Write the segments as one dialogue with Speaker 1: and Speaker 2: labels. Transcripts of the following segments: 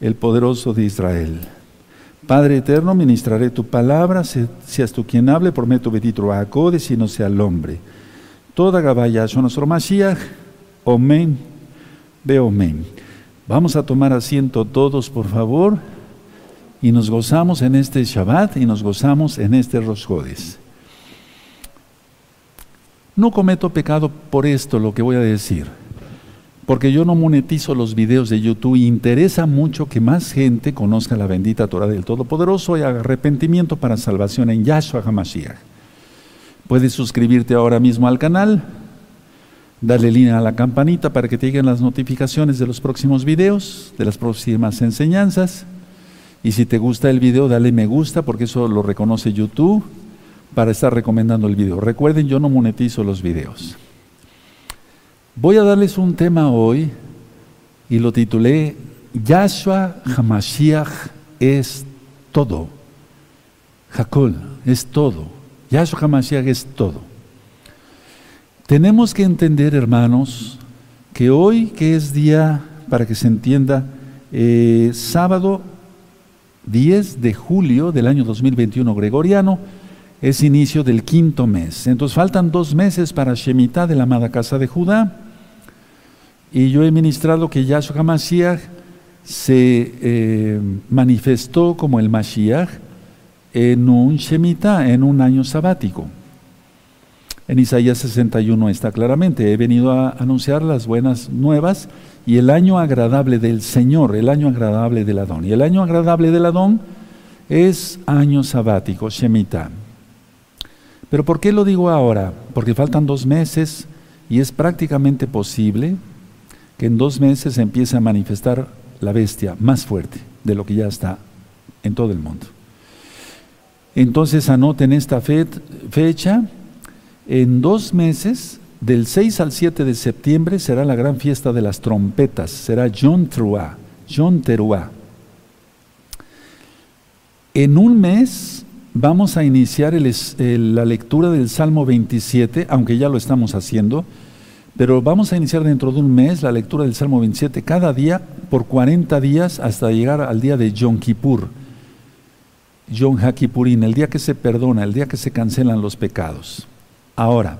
Speaker 1: el poderoso de Israel. Padre eterno, ministraré tu palabra, seas tú quien hable, prometo betitro a si no sea el hombre. Toda Gabaya, nuestro Mashiach, Omen, ve Omen. Vamos a tomar asiento todos, por favor, y nos gozamos en este Shabbat y nos gozamos en este Rosjodes. No cometo pecado por esto, lo que voy a decir porque yo no monetizo los videos de YouTube interesa mucho que más gente conozca la bendita Torah del Todopoderoso y haga arrepentimiento para salvación en Yahshua HaMashiach. Puedes suscribirte ahora mismo al canal, darle línea a la campanita para que te lleguen las notificaciones de los próximos videos, de las próximas enseñanzas. Y si te gusta el video, dale me gusta porque eso lo reconoce YouTube para estar recomendando el video. Recuerden, yo no monetizo los videos. Voy a darles un tema hoy y lo titulé Yahshua Hamashiach es todo. Jacob es todo. Yahshua Hamashiach es todo. Tenemos que entender, hermanos, que hoy, que es día, para que se entienda, eh, sábado 10 de julio del año 2021 gregoriano, es inicio del quinto mes. Entonces faltan dos meses para Shemitah de la amada casa de Judá. Y yo he ministrado que Yahshua HaMashiach se eh, manifestó como el Mashiach en un Shemitah, en un año sabático. En Isaías 61 está claramente, he venido a anunciar las buenas nuevas y el año agradable del Señor, el año agradable del Adón. Y el año agradable del Adón es año sabático, Shemitah. Pero ¿por qué lo digo ahora? Porque faltan dos meses y es prácticamente posible que en dos meses empiece a manifestar la bestia más fuerte de lo que ya está en todo el mundo. Entonces anoten esta fecha, en dos meses, del 6 al 7 de septiembre, será la gran fiesta de las trompetas, será John Trua, John Teruá. En un mes vamos a iniciar la lectura del Salmo 27, aunque ya lo estamos haciendo, pero vamos a iniciar dentro de un mes la lectura del Salmo 27 cada día por 40 días hasta llegar al día de Yom Kippur. Yom HaKippurin, el día que se perdona, el día que se cancelan los pecados. Ahora,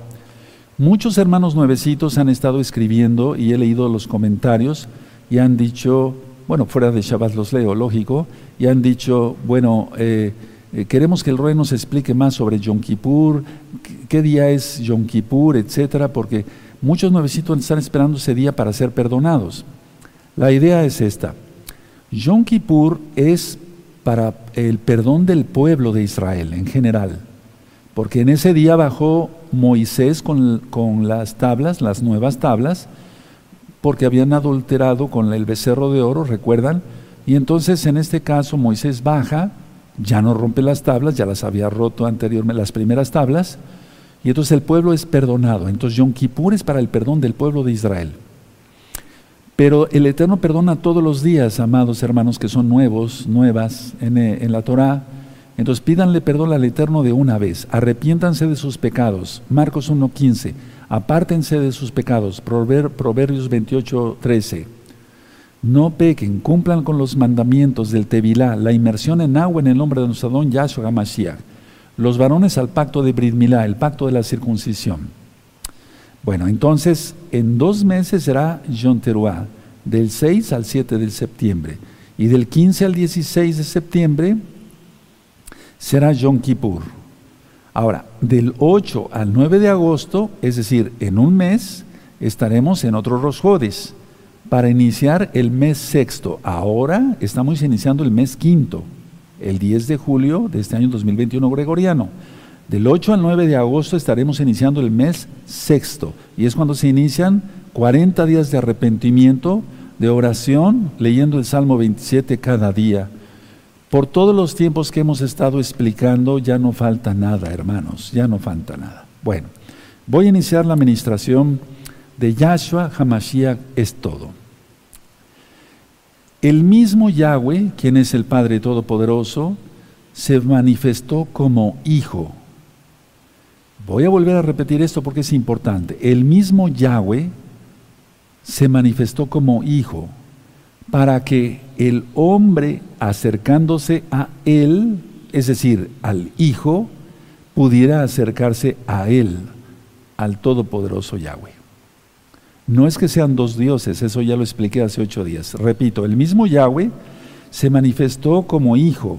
Speaker 1: muchos hermanos nuevecitos han estado escribiendo y he leído los comentarios y han dicho, bueno, fuera de Shabbat los leo, lógico, y han dicho, bueno, eh, eh, queremos que el rey nos explique más sobre Yom Kippur, qué día es Yom Kippur, etcétera, porque Muchos nuevecitos están esperando ese día para ser perdonados. La idea es esta. Yom Kippur es para el perdón del pueblo de Israel en general, porque en ese día bajó Moisés con, con las tablas, las nuevas tablas, porque habían adulterado con el becerro de oro, ¿recuerdan? Y entonces en este caso Moisés baja, ya no rompe las tablas, ya las había roto anteriormente las primeras tablas, y entonces el pueblo es perdonado. Entonces Yom Kippur es para el perdón del pueblo de Israel. Pero el Eterno perdona todos los días, amados hermanos que son nuevos, nuevas en, eh, en la Torah. Entonces pídanle perdón al Eterno de una vez. Arrepiéntanse de sus pecados. Marcos 1.15. Apártense de sus pecados. Proverbios 28.13. No pequen, cumplan con los mandamientos del Tevilá, la inmersión en agua en el nombre de nuestro don Yahshua HaMashiach los varones al pacto de Brit el pacto de la circuncisión. Bueno, entonces en dos meses será Yom del 6 al 7 de septiembre, y del 15 al 16 de septiembre será Yom Kippur. Ahora, del 8 al 9 de agosto, es decir, en un mes, estaremos en otros Rosjodes para iniciar el mes sexto. Ahora estamos iniciando el mes quinto el 10 de julio de este año 2021 gregoriano. Del 8 al 9 de agosto estaremos iniciando el mes sexto y es cuando se inician 40 días de arrepentimiento, de oración, leyendo el Salmo 27 cada día. Por todos los tiempos que hemos estado explicando, ya no falta nada, hermanos, ya no falta nada. Bueno, voy a iniciar la administración de Yahshua Hamashiach es todo. El mismo Yahweh, quien es el Padre Todopoderoso, se manifestó como hijo. Voy a volver a repetir esto porque es importante. El mismo Yahweh se manifestó como hijo para que el hombre acercándose a él, es decir, al Hijo, pudiera acercarse a él, al Todopoderoso Yahweh. No es que sean dos dioses, eso ya lo expliqué hace ocho días. Repito, el mismo Yahweh se manifestó como Hijo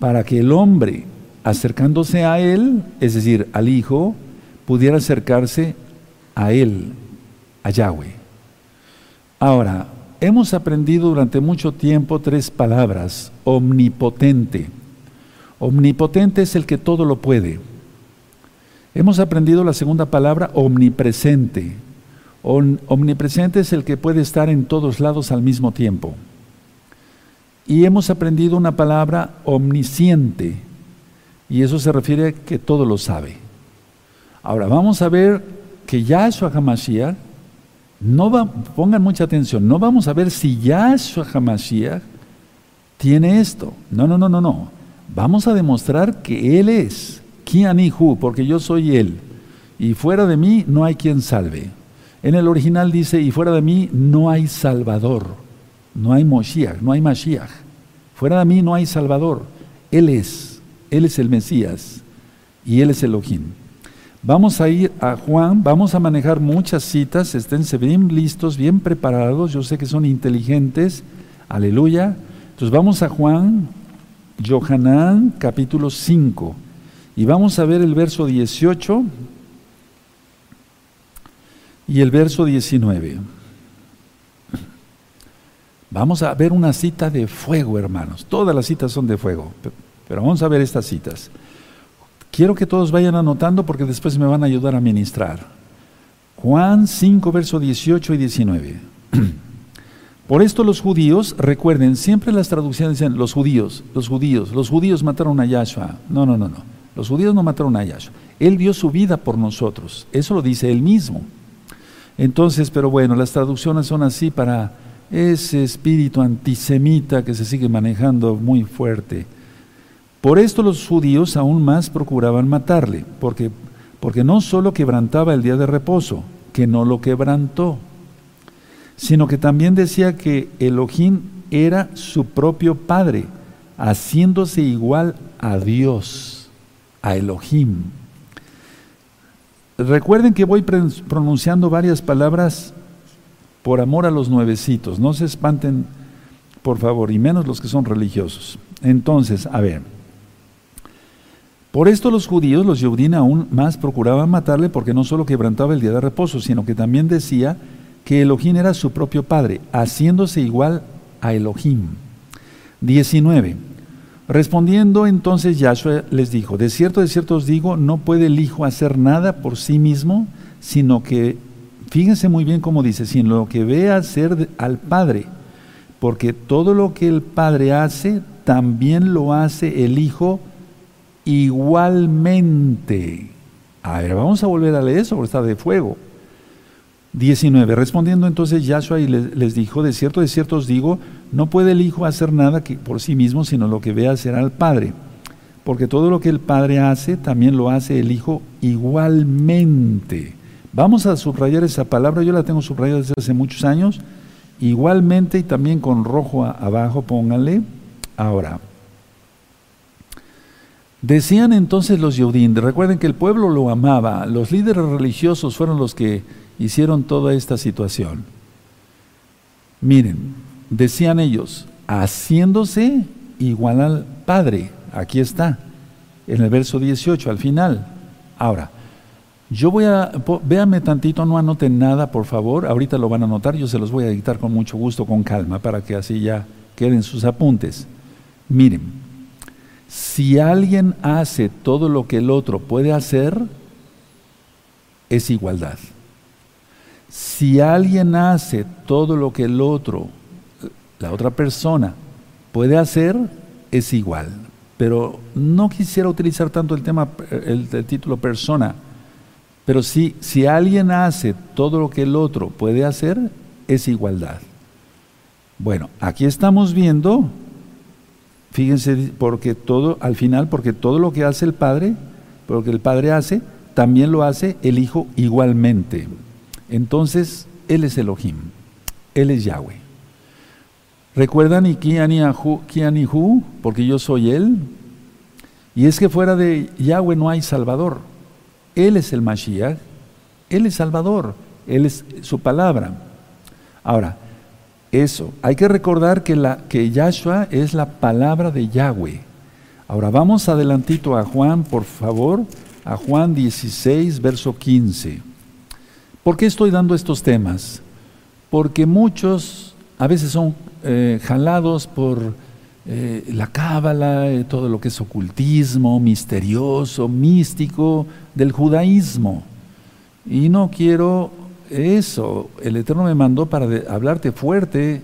Speaker 1: para que el hombre, acercándose a Él, es decir, al Hijo, pudiera acercarse a Él, a Yahweh. Ahora, hemos aprendido durante mucho tiempo tres palabras, omnipotente. Omnipotente es el que todo lo puede. Hemos aprendido la segunda palabra, omnipresente. Omnipresente es el que puede estar en todos lados al mismo tiempo. Y hemos aprendido una palabra omnisciente, y eso se refiere a que todo lo sabe. Ahora vamos a ver que Yahshua HaMashiach, no va, pongan mucha atención, no vamos a ver si Yahshua HaMashiach tiene esto. No, no, no, no, no. Vamos a demostrar que Él es, Kianihu, porque yo soy Él. Y fuera de mí no hay quien salve. En el original dice, y fuera de mí no hay Salvador. No hay Moshiach, no hay Mashiach. Fuera de mí no hay Salvador. Él es, Él es el Mesías y Él es Elohim. Vamos a ir a Juan, vamos a manejar muchas citas, esténse bien listos, bien preparados, yo sé que son inteligentes, aleluya. Entonces vamos a Juan, Johanán, capítulo 5, y vamos a ver el verso 18 y el verso 19. Vamos a ver una cita de fuego, hermanos. Todas las citas son de fuego, pero vamos a ver estas citas. Quiero que todos vayan anotando porque después me van a ayudar a ministrar. Juan 5, verso 18 y 19. Por esto los judíos, recuerden, siempre las traducciones dicen los judíos, los judíos, los judíos mataron a Yahshua. No, no, no, no. Los judíos no mataron a Yahshua. Él dio su vida por nosotros. Eso lo dice él mismo. Entonces, pero bueno, las traducciones son así para ese espíritu antisemita que se sigue manejando muy fuerte. Por esto los judíos aún más procuraban matarle, porque, porque no solo quebrantaba el día de reposo, que no lo quebrantó, sino que también decía que Elohim era su propio Padre, haciéndose igual a Dios, a Elohim. Recuerden que voy pronunciando varias palabras por amor a los nuevecitos. No se espanten, por favor, y menos los que son religiosos. Entonces, a ver. Por esto los judíos, los Yeudín, aún más procuraban matarle porque no solo quebrantaba el día de reposo, sino que también decía que Elohim era su propio padre, haciéndose igual a Elohim. 19. Respondiendo entonces Yahshua les dijo, de cierto, de cierto os digo, no puede el Hijo hacer nada por sí mismo, sino que Fíjense muy bien cómo dice, sin lo que ve hacer al Padre, porque todo lo que el Padre hace, también lo hace el Hijo igualmente. A ver, vamos a volver a leer eso, porque está de fuego. 19. Respondiendo entonces Yahshua y les, dijo, de cierto, de cierto os digo, no puede el Hijo hacer nada que por sí mismo, sino lo que ve hacer al Padre. Porque todo lo que el Padre hace, también lo hace el Hijo igualmente. Vamos a subrayar esa palabra, yo la tengo subrayada desde hace muchos años, igualmente y también con rojo abajo, pónganle. Ahora, decían entonces los Yehudín, recuerden que el pueblo lo amaba, los líderes religiosos fueron los que hicieron toda esta situación. Miren, decían ellos, haciéndose igual al Padre, aquí está, en el verso 18, al final. Ahora, yo voy a, véame tantito, no anoten nada, por favor. Ahorita lo van a anotar, yo se los voy a dictar con mucho gusto, con calma, para que así ya queden sus apuntes. Miren, si alguien hace todo lo que el otro puede hacer, es igualdad. Si alguien hace todo lo que el otro, la otra persona, puede hacer, es igual. Pero no quisiera utilizar tanto el tema, el título persona pero si, si alguien hace todo lo que el otro puede hacer, es igualdad. Bueno, aquí estamos viendo, fíjense, porque todo, al final, porque todo lo que hace el Padre, lo que el Padre hace, también lo hace el Hijo igualmente. Entonces, Él es Elohim, Él es Yahweh. ¿Recuerdan Hu? Porque yo soy Él. Y es que fuera de Yahweh no hay Salvador. Él es el Mashiach. Él es Salvador. Él es su palabra. Ahora, eso, hay que recordar que, la, que Yahshua es la palabra de Yahweh. Ahora vamos adelantito a Juan, por favor, a Juan 16, verso 15. ¿Por qué estoy dando estos temas? Porque muchos a veces son eh, jalados por eh, la cábala, eh, todo lo que es ocultismo, misterioso, místico del judaísmo. Y no quiero eso. El Eterno me mandó para hablarte fuerte.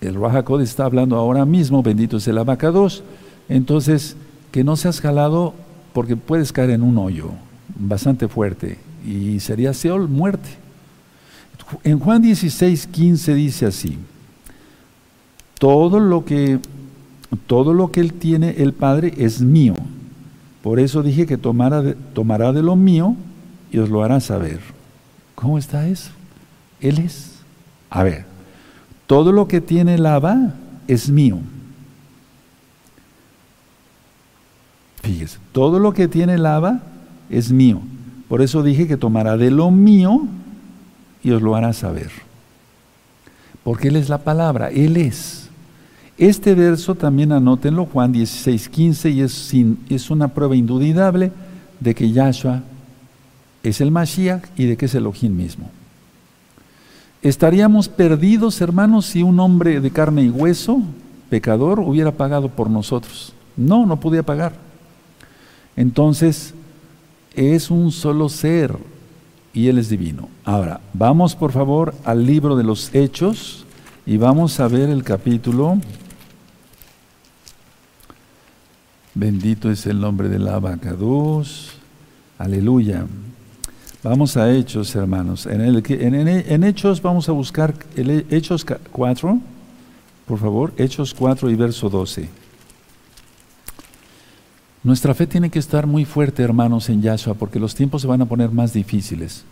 Speaker 1: El Rajacod está hablando ahora mismo, bendito es el abacados. Entonces, que no seas jalado porque puedes caer en un hoyo bastante fuerte y sería Seol muerte. En Juan 16, 15 dice así todo lo que todo lo que él tiene el Padre es mío. Por eso dije que tomará de, tomará de lo mío y os lo hará saber. ¿Cómo está eso? Él es. A ver, todo lo que tiene el Abba es mío. Fíjese, todo lo que tiene el Abba es mío. Por eso dije que tomará de lo mío y os lo hará saber. Porque Él es la palabra, Él es. Este verso también anótenlo, Juan 16, 15, y es, es una prueba indudable de que Yahshua es el Mashiach y de que es Elohim mismo. Estaríamos perdidos, hermanos, si un hombre de carne y hueso, pecador, hubiera pagado por nosotros. No, no podía pagar. Entonces, es un solo ser y Él es divino. Ahora, vamos por favor al libro de los Hechos y vamos a ver el capítulo Bendito es el nombre del abacados. Aleluya. Vamos a Hechos, hermanos. En, el, en, Hechos vamos a buscar el Hechos 4, por favor, Hechos 4 y verso 12. Nuestra fe tiene que estar muy fuerte, hermanos, en Yahshua, porque los tiempos se van a poner más difíciles.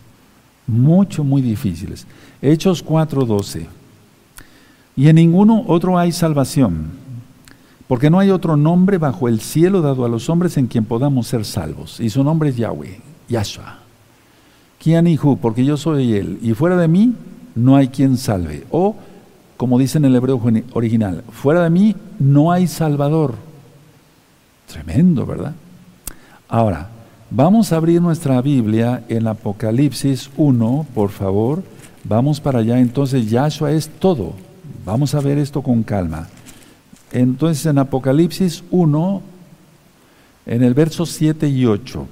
Speaker 1: Mucho, muy difíciles. Hechos 4, 12. Y en ninguno otro hay salvación porque no hay otro nombre bajo el cielo dado a los hombres en quien podamos ser salvos. Y su nombre es Yahweh, Yahshua. Kianihu, porque yo soy Él. Y fuera de mí no hay quien salve. O, como dice en el hebreo original, fuera de mí no hay salvador. Tremendo, ¿verdad? Ahora, vamos a abrir nuestra Biblia en Apocalipsis 1, por favor. Vamos para allá. Entonces, Yahshua es todo. Vamos a ver esto con calma. Entonces en Apocalipsis 1, en el verso 7 y 8,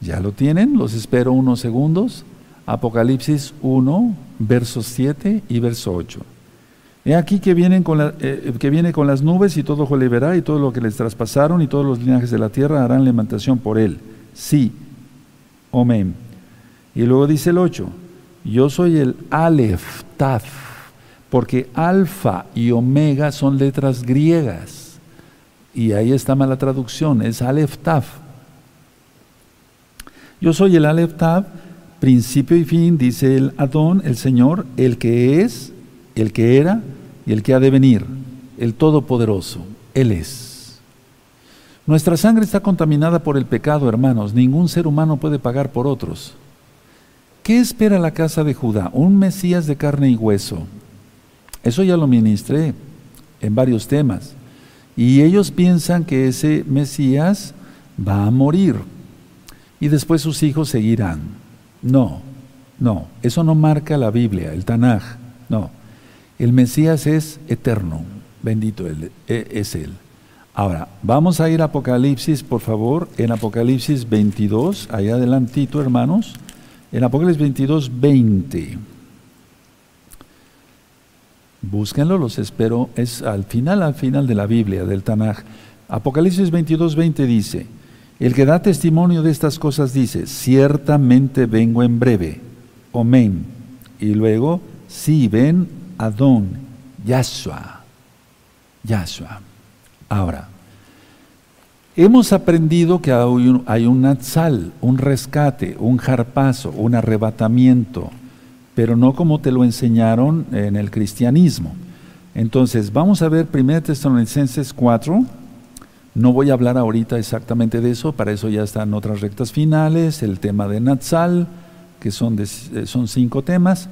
Speaker 1: ¿ya lo tienen? Los espero unos segundos. Apocalipsis 1, versos 7 y verso 8. He aquí que, vienen con eh, que viene con las nubes y todo ojo le verá y todo lo que les traspasaron y todos los linajes de la tierra harán lamentación por él. Sí, amén. Y luego dice el 8, yo soy el Aleph, Taf, porque alfa y omega son letras griegas. Y ahí está mala traducción, es Aleph Tav. Yo soy el Aleph Tav, principio y fin, dice el Adón, el Señor, el que es, el que era y el que ha de venir, el Todopoderoso. Él es. Nuestra sangre está contaminada por el pecado, hermanos. Ningún ser humano puede pagar por otros. ¿Qué espera la casa de Judá? Un Mesías de carne y hueso, eso ya lo ministré en varios temas. Y ellos piensan que ese Mesías va a morir y después sus hijos seguirán. No, no, eso no marca la Biblia, el Tanaj, no. El Mesías es eterno, bendito él, e, es Él. Ahora, vamos a ir a Apocalipsis, por favor, en Apocalipsis 22, allá adelantito, hermanos, en Apocalipsis 22, 20. Búsquenlo, los espero. Es al final, al final de la Biblia, del Tanaj. Apocalipsis 22, 20 dice, el que da testimonio de estas cosas dice, ciertamente vengo en breve. Amén. Y luego, sí, ven Adón, Yahshua. Yahshua. Ahora, hemos aprendido que hay un, hay un rescate, un jarpazo, un arrebatamiento pero no como te lo enseñaron en el cristianismo. Entonces, vamos a ver 1 Tesalonicenses 4. No voy a hablar ahorita exactamente de eso, para eso ya están otras rectas finales, el tema de Natsal, que eh, son cinco temas.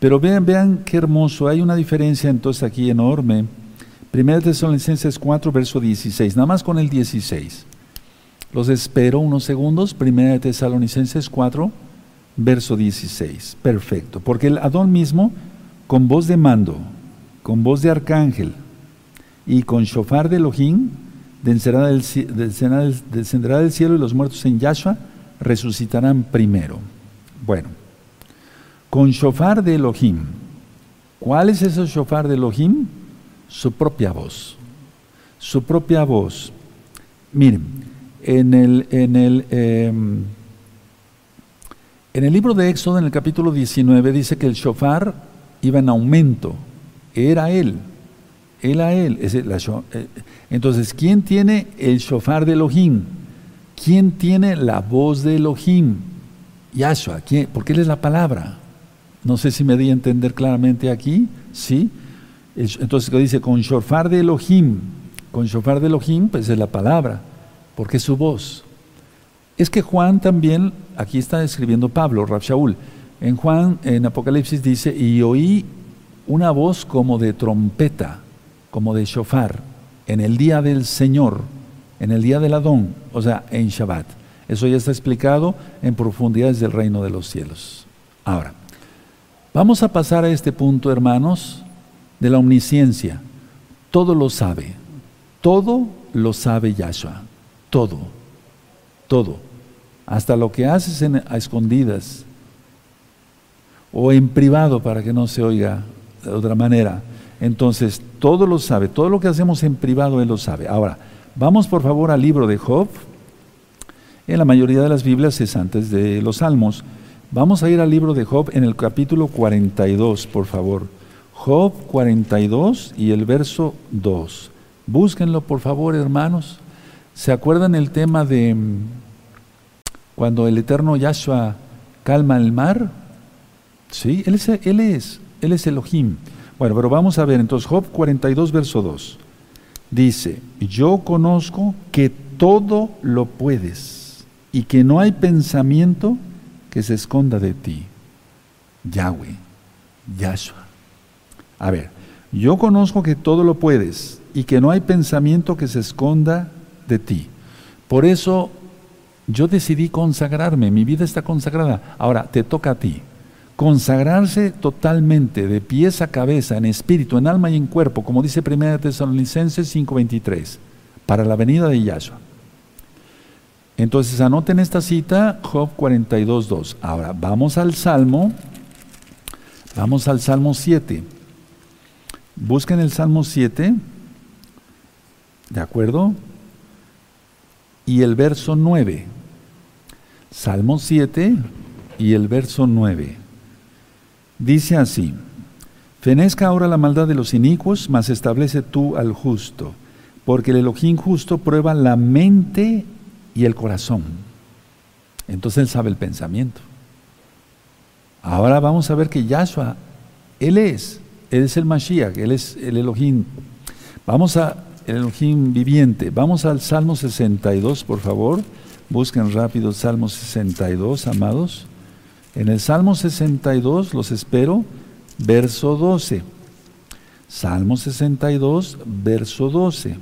Speaker 1: Pero vean, vean qué hermoso, hay una diferencia entonces aquí enorme. 1 Tesalonicenses 4, verso 16, nada más con el 16. Los espero unos segundos. 1 Tesalonicenses 4, verso 16. Perfecto. Porque el Adón mismo, con voz de mando, con voz de arcángel y con shofar de Elohim, descenderá del, descenderá del cielo y los muertos en Yahshua resucitarán primero. Bueno, con shofar de Elohim. ¿Cuál es ese shofar de Elohim? Su propia voz. Su propia voz. Miren, en el, en el, em, en el libro de Éxodo, en el capítulo 19, dice que el shofar iba en aumento. Era él. Él a él. Eh, entonces, ¿quién tiene el shofar de Elohim? ¿Quién tiene la voz de Elohim? Yahshua. ¿quién? Porque él es la palabra. No sé si me di a entender claramente aquí. ¿Sí? Entonces dice, con shofar de Elohim, con shofar de Elohim, pues es la palabra, porque es su voz. Es que Juan también, aquí está escribiendo Pablo, Rab Shaul, en Juan, en Apocalipsis dice, y oí una voz como de trompeta, como de shofar, en el día del Señor, en el día del Adón, o sea, en Shabbat. Eso ya está explicado en profundidades del reino de los cielos. Ahora, vamos a pasar a este punto, hermanos, de la omnisciencia. Todo lo sabe. Todo lo sabe Yahshua. Todo. Todo. Hasta lo que haces a escondidas o en privado para que no se oiga de otra manera. Entonces, todo lo sabe. Todo lo que hacemos en privado Él lo sabe. Ahora, vamos por favor al libro de Job. En la mayoría de las Biblias es antes de los Salmos. Vamos a ir al libro de Job en el capítulo 42, por favor. Job 42 y el verso 2. Búsquenlo, por favor, hermanos. ¿Se acuerdan el tema de mm, cuando el eterno Yahshua calma el mar? Sí, él es, él es, él es Elohim. Bueno, pero vamos a ver, entonces Job 42, verso 2. Dice, yo conozco que todo lo puedes y que no hay pensamiento que se esconda de ti. Yahweh, Yahshua. A ver, yo conozco que todo lo puedes y que no hay pensamiento que se esconda de ti. Por eso yo decidí consagrarme, mi vida está consagrada. Ahora, te toca a ti. Consagrarse totalmente, de pies a cabeza, en espíritu, en alma y en cuerpo, como dice 1 Tesalonicenses 5:23, para la venida de Yahshua. Entonces anoten esta cita, Job 42.2. Ahora, vamos al Salmo, vamos al Salmo 7. Busquen el Salmo 7, ¿de acuerdo? Y el verso 9. Salmo 7 y el verso 9. Dice así, Fenezca ahora la maldad de los inicuos, mas establece tú al justo, porque el Elohim justo prueba la mente y el corazón. Entonces él sabe el pensamiento. Ahora vamos a ver que Yahshua, Él es él es el Mashiach, Él es el Elohim. Vamos a el Elohim viviente. Vamos al Salmo 62, por favor. Busquen rápido Salmo 62, amados. En el Salmo 62 los espero, verso 12. Salmo 62, verso 12.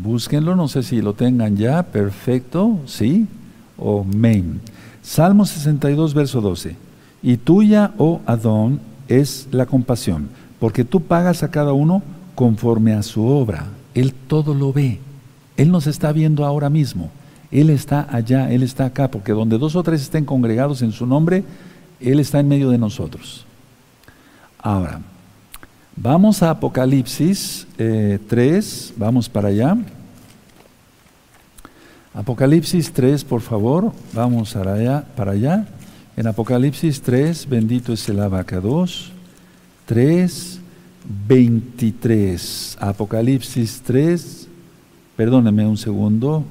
Speaker 1: Búsquenlo, no sé si lo tengan ya, perfecto, ¿sí? Amén. Salmo 62, verso 12. Y tuya, oh Adón, es la compasión, porque tú pagas a cada uno conforme a su obra. Él todo lo ve. Él nos está viendo ahora mismo. Él está allá, Él está acá, porque donde dos o tres estén congregados en su nombre, Él está en medio de nosotros. Ahora, vamos a Apocalipsis 3, eh, vamos para allá. Apocalipsis 3, por favor, vamos para allá. Para allá. En Apocalipsis 3, bendito es el abacados. 3, 23. Apocalipsis 3, perdóneme un segundo.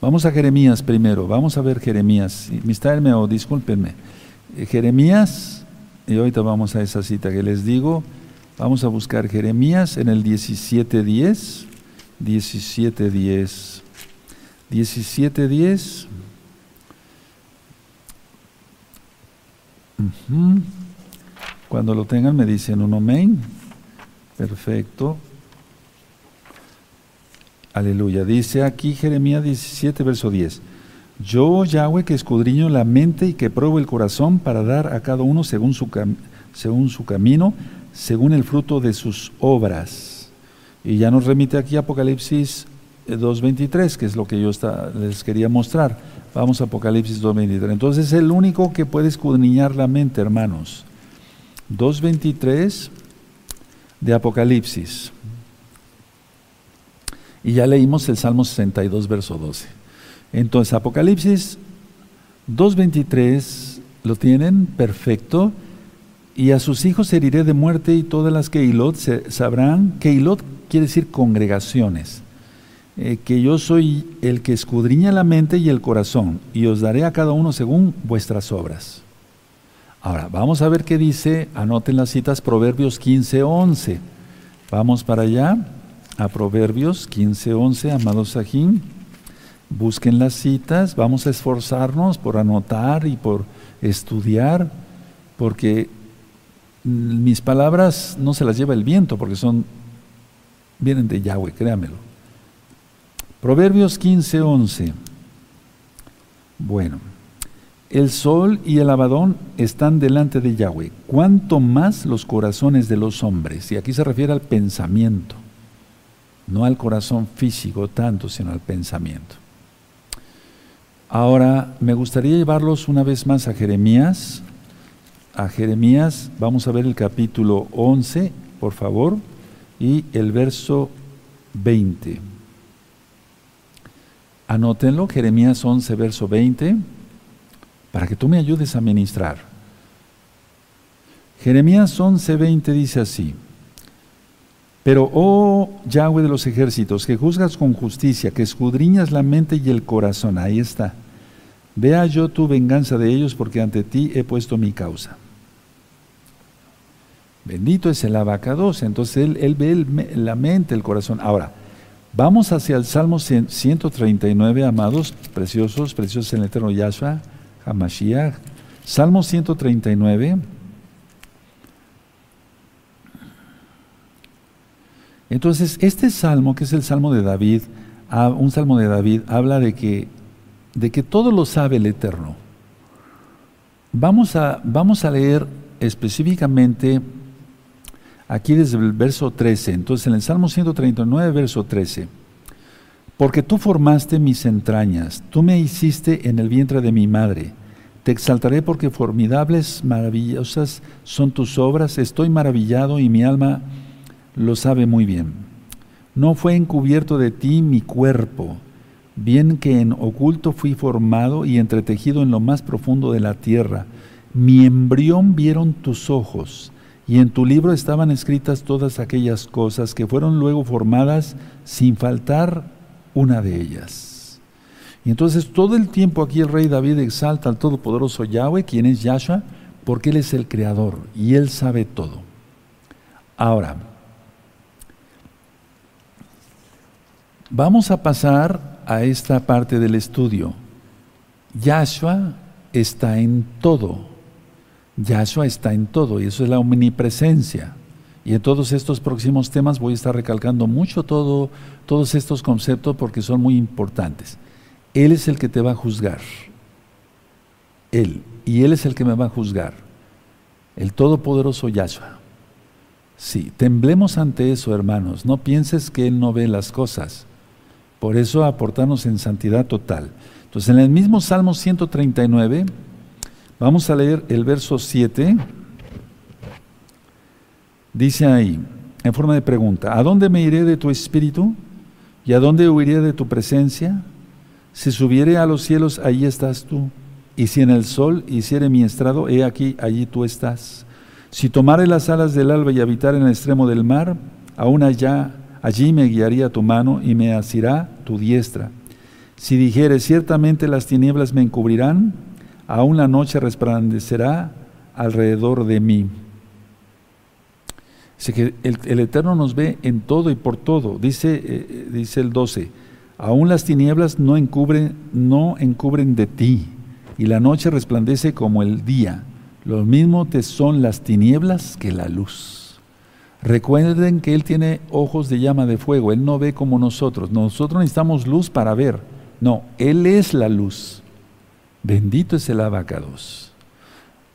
Speaker 1: Vamos a Jeremías primero, vamos a ver Jeremías. Mistarme o discúlpenme. Eh, Jeremías, y ahorita vamos a esa cita que les digo. Vamos a buscar Jeremías en el 17.10. 17.10. 17.10. Cuando lo tengan me dicen un amén. Perfecto. Aleluya. Dice aquí Jeremías 17, verso 10. Yo, Yahweh, que escudriño la mente y que pruebo el corazón para dar a cada uno según su, según su camino, según el fruto de sus obras. Y ya nos remite aquí Apocalipsis 2.23, que es lo que yo les quería mostrar. Vamos a Apocalipsis 2.23. Entonces es el único que puede escudriñar la mente, hermanos. 2.23 de Apocalipsis. Y ya leímos el Salmo 62, verso 12. Entonces, Apocalipsis 2.23, ¿lo tienen? Perfecto. Y a sus hijos heriré de muerte y todas las Keilot sabrán. Keilot quiere decir congregaciones. Eh, que yo soy el que escudriña la mente y el corazón, y os daré a cada uno según vuestras obras. Ahora, vamos a ver qué dice, anoten las citas, Proverbios 15.11. Vamos para allá a Proverbios 15:11, amados Sajín. Busquen las citas, vamos a esforzarnos por anotar y por estudiar, porque mis palabras no se las lleva el viento, porque son, vienen de Yahweh, créamelo. Proverbios 15:11. Bueno, el sol y el abadón están delante de Yahweh, cuanto más los corazones de los hombres, y aquí se refiere al pensamiento no al corazón físico tanto, sino al pensamiento. Ahora, me gustaría llevarlos una vez más a Jeremías. A Jeremías, vamos a ver el capítulo 11, por favor, y el verso 20. Anótenlo, Jeremías 11, verso 20, para que tú me ayudes a ministrar. Jeremías 11, 20 dice así. Pero, oh Yahweh de los ejércitos, que juzgas con justicia, que escudriñas la mente y el corazón, ahí está. Vea yo tu venganza de ellos, porque ante ti he puesto mi causa. Bendito es el abacados, entonces él, ve la mente, el corazón. Ahora, vamos hacia el Salmo 139, amados, preciosos, preciosos en el eterno Yahshua, Hamashiach. Salmo 139. Entonces, este salmo, que es el salmo de David, un salmo de David, habla de que, de que todo lo sabe el Eterno. Vamos a, vamos a leer específicamente aquí desde el verso 13. Entonces, en el Salmo 139, verso 13. Porque tú formaste mis entrañas, tú me hiciste en el vientre de mi madre. Te exaltaré porque formidables, maravillosas son tus obras. Estoy maravillado y mi alma lo sabe muy bien. No fue encubierto de ti mi cuerpo, bien que en oculto fui formado y entretejido en lo más profundo de la tierra. Mi embrión vieron tus ojos, y en tu libro estaban escritas todas aquellas cosas que fueron luego formadas sin faltar una de ellas. Y entonces todo el tiempo aquí el rey David exalta al Todopoderoso Yahweh, quien es Yahshua, porque Él es el Creador y Él sabe todo. Ahora, Vamos a pasar a esta parte del estudio. Yahshua está en todo. Yahshua está en todo y eso es la omnipresencia. Y en todos estos próximos temas voy a estar recalcando mucho todo, todos estos conceptos porque son muy importantes. Él es el que te va a juzgar. Él. Y Él es el que me va a juzgar. El Todopoderoso Yahshua. Sí, temblemos ante eso, hermanos. No pienses que Él no ve las cosas. Por eso aportarnos en santidad total. Entonces, en el mismo Salmo 139, vamos a leer el verso 7. Dice ahí, en forma de pregunta, ¿a dónde me iré de tu espíritu? ¿Y a dónde huiré de tu presencia? Si subiere a los cielos, allí estás tú. Y si en el sol hiciere mi estrado, he aquí, allí tú estás. Si tomare las alas del alba y habitar en el extremo del mar, aún allá Allí me guiaría tu mano y me asirá diestra. Si dijere, ciertamente las tinieblas me encubrirán, aún la noche resplandecerá alrededor de mí. Dice que el, Eterno nos ve en todo y por todo. Dice, eh, eh, dice el 12, aún las tinieblas no encubren, no encubren de ti, y la noche resplandece como el día. Lo mismo te son las tinieblas que la luz. Recuerden que Él tiene ojos de llama de fuego, Él no ve como nosotros. Nosotros necesitamos luz para ver. No, Él es la luz. Bendito es el abacados.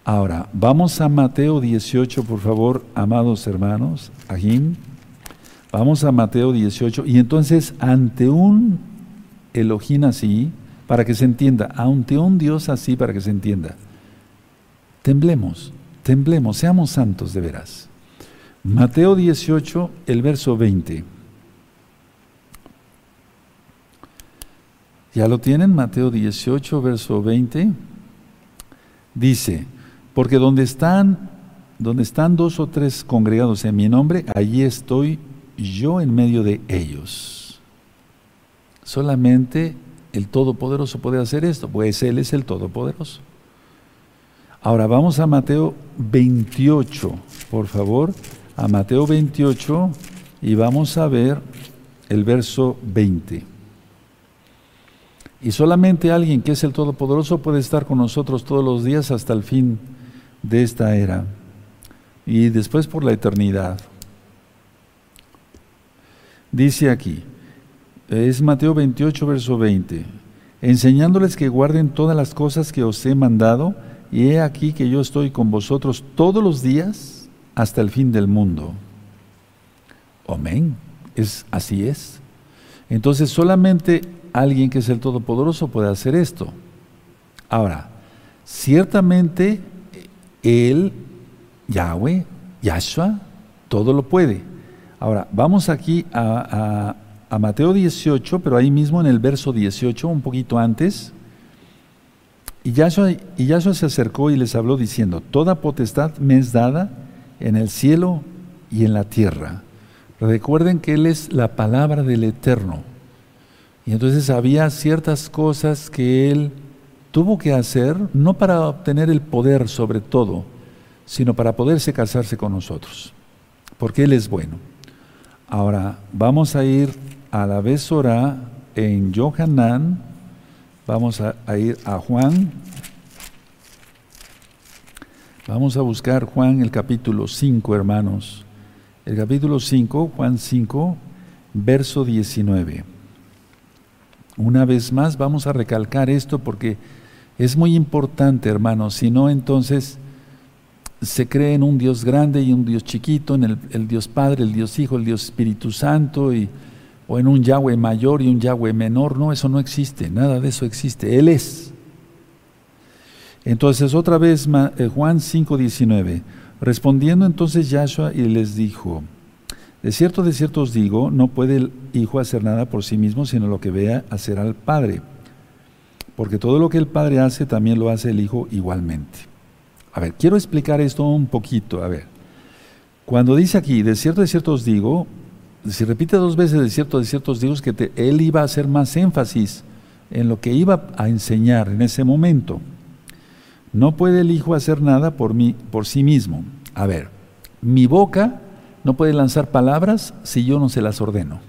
Speaker 1: Ahora, vamos a Mateo 18, por favor, amados hermanos, Ajim. Vamos a Mateo 18. Y entonces, ante un Elohim así, para que se entienda, ante un Dios así, para que se entienda, temblemos, temblemos, seamos santos de veras. Mateo 18, el verso 20. ¿Ya lo tienen? Mateo 18, verso 20. Dice, porque donde están, donde están dos o tres congregados en mi nombre, allí estoy yo en medio de ellos. Solamente el Todopoderoso puede hacer esto, pues Él es el Todopoderoso. Ahora vamos a Mateo 28, por favor, a Mateo 28 y vamos a ver el verso 20. Y solamente alguien que es el Todopoderoso puede estar con nosotros todos los días hasta el fin de esta era y después por la eternidad. Dice aquí, es Mateo 28, verso 20, enseñándoles que guarden todas las cosas que os he mandado, y he aquí que yo estoy con vosotros todos los días hasta el fin del mundo. Amén. Es, así es. Entonces solamente alguien que es el Todopoderoso puede hacer esto. Ahora, ciertamente él, Yahweh, Yahshua, todo lo puede. Ahora, vamos aquí a, Mateo 18, pero ahí mismo en el verso 18, un poquito antes. Y Yahshua, y Yahshua se acercó y les habló diciendo, Toda potestad me es dada en el cielo y en la tierra. Recuerden que Él es la palabra del Eterno. Y entonces había ciertas cosas que Él tuvo que hacer no para obtener el poder sobre todo, sino para poderse casarse con nosotros, porque Él es bueno. Ahora vamos a ir a la Besora en Johanán, vamos a ir a Juan, vamos a buscar Juan el capítulo 5, hermanos. El capítulo 5, Juan 5, verso 19. Una vez más vamos a recalcar esto porque es muy importante, hermanos, si no, entonces se cree en un Dios grande y un Dios chiquito, en el, Dios Padre, el Dios Hijo, el Dios Espíritu Santo, y, o en un Yahweh mayor y un Yahweh menor. No, eso no existe, nada de eso existe. Él es. Entonces, otra vez, eh, Juan 5:19. Respondiendo entonces Yahshua y les dijo: De cierto, de cierto os digo, no puede el Hijo hacer nada por sí mismo, sino lo que vea hacer al Padre porque todo lo que el Padre hace también lo hace el Hijo igualmente. A ver, quiero explicar esto un poquito. A ver, cuando dice aquí, de cierto, de cierto os digo, si repite dos veces de cierto, de cierto os digo, es que él iba a hacer más énfasis en lo que iba a enseñar en ese momento. No puede el Hijo hacer nada por, mí, por sí mismo. A ver, mi boca no puede lanzar palabras si yo no se las ordeno.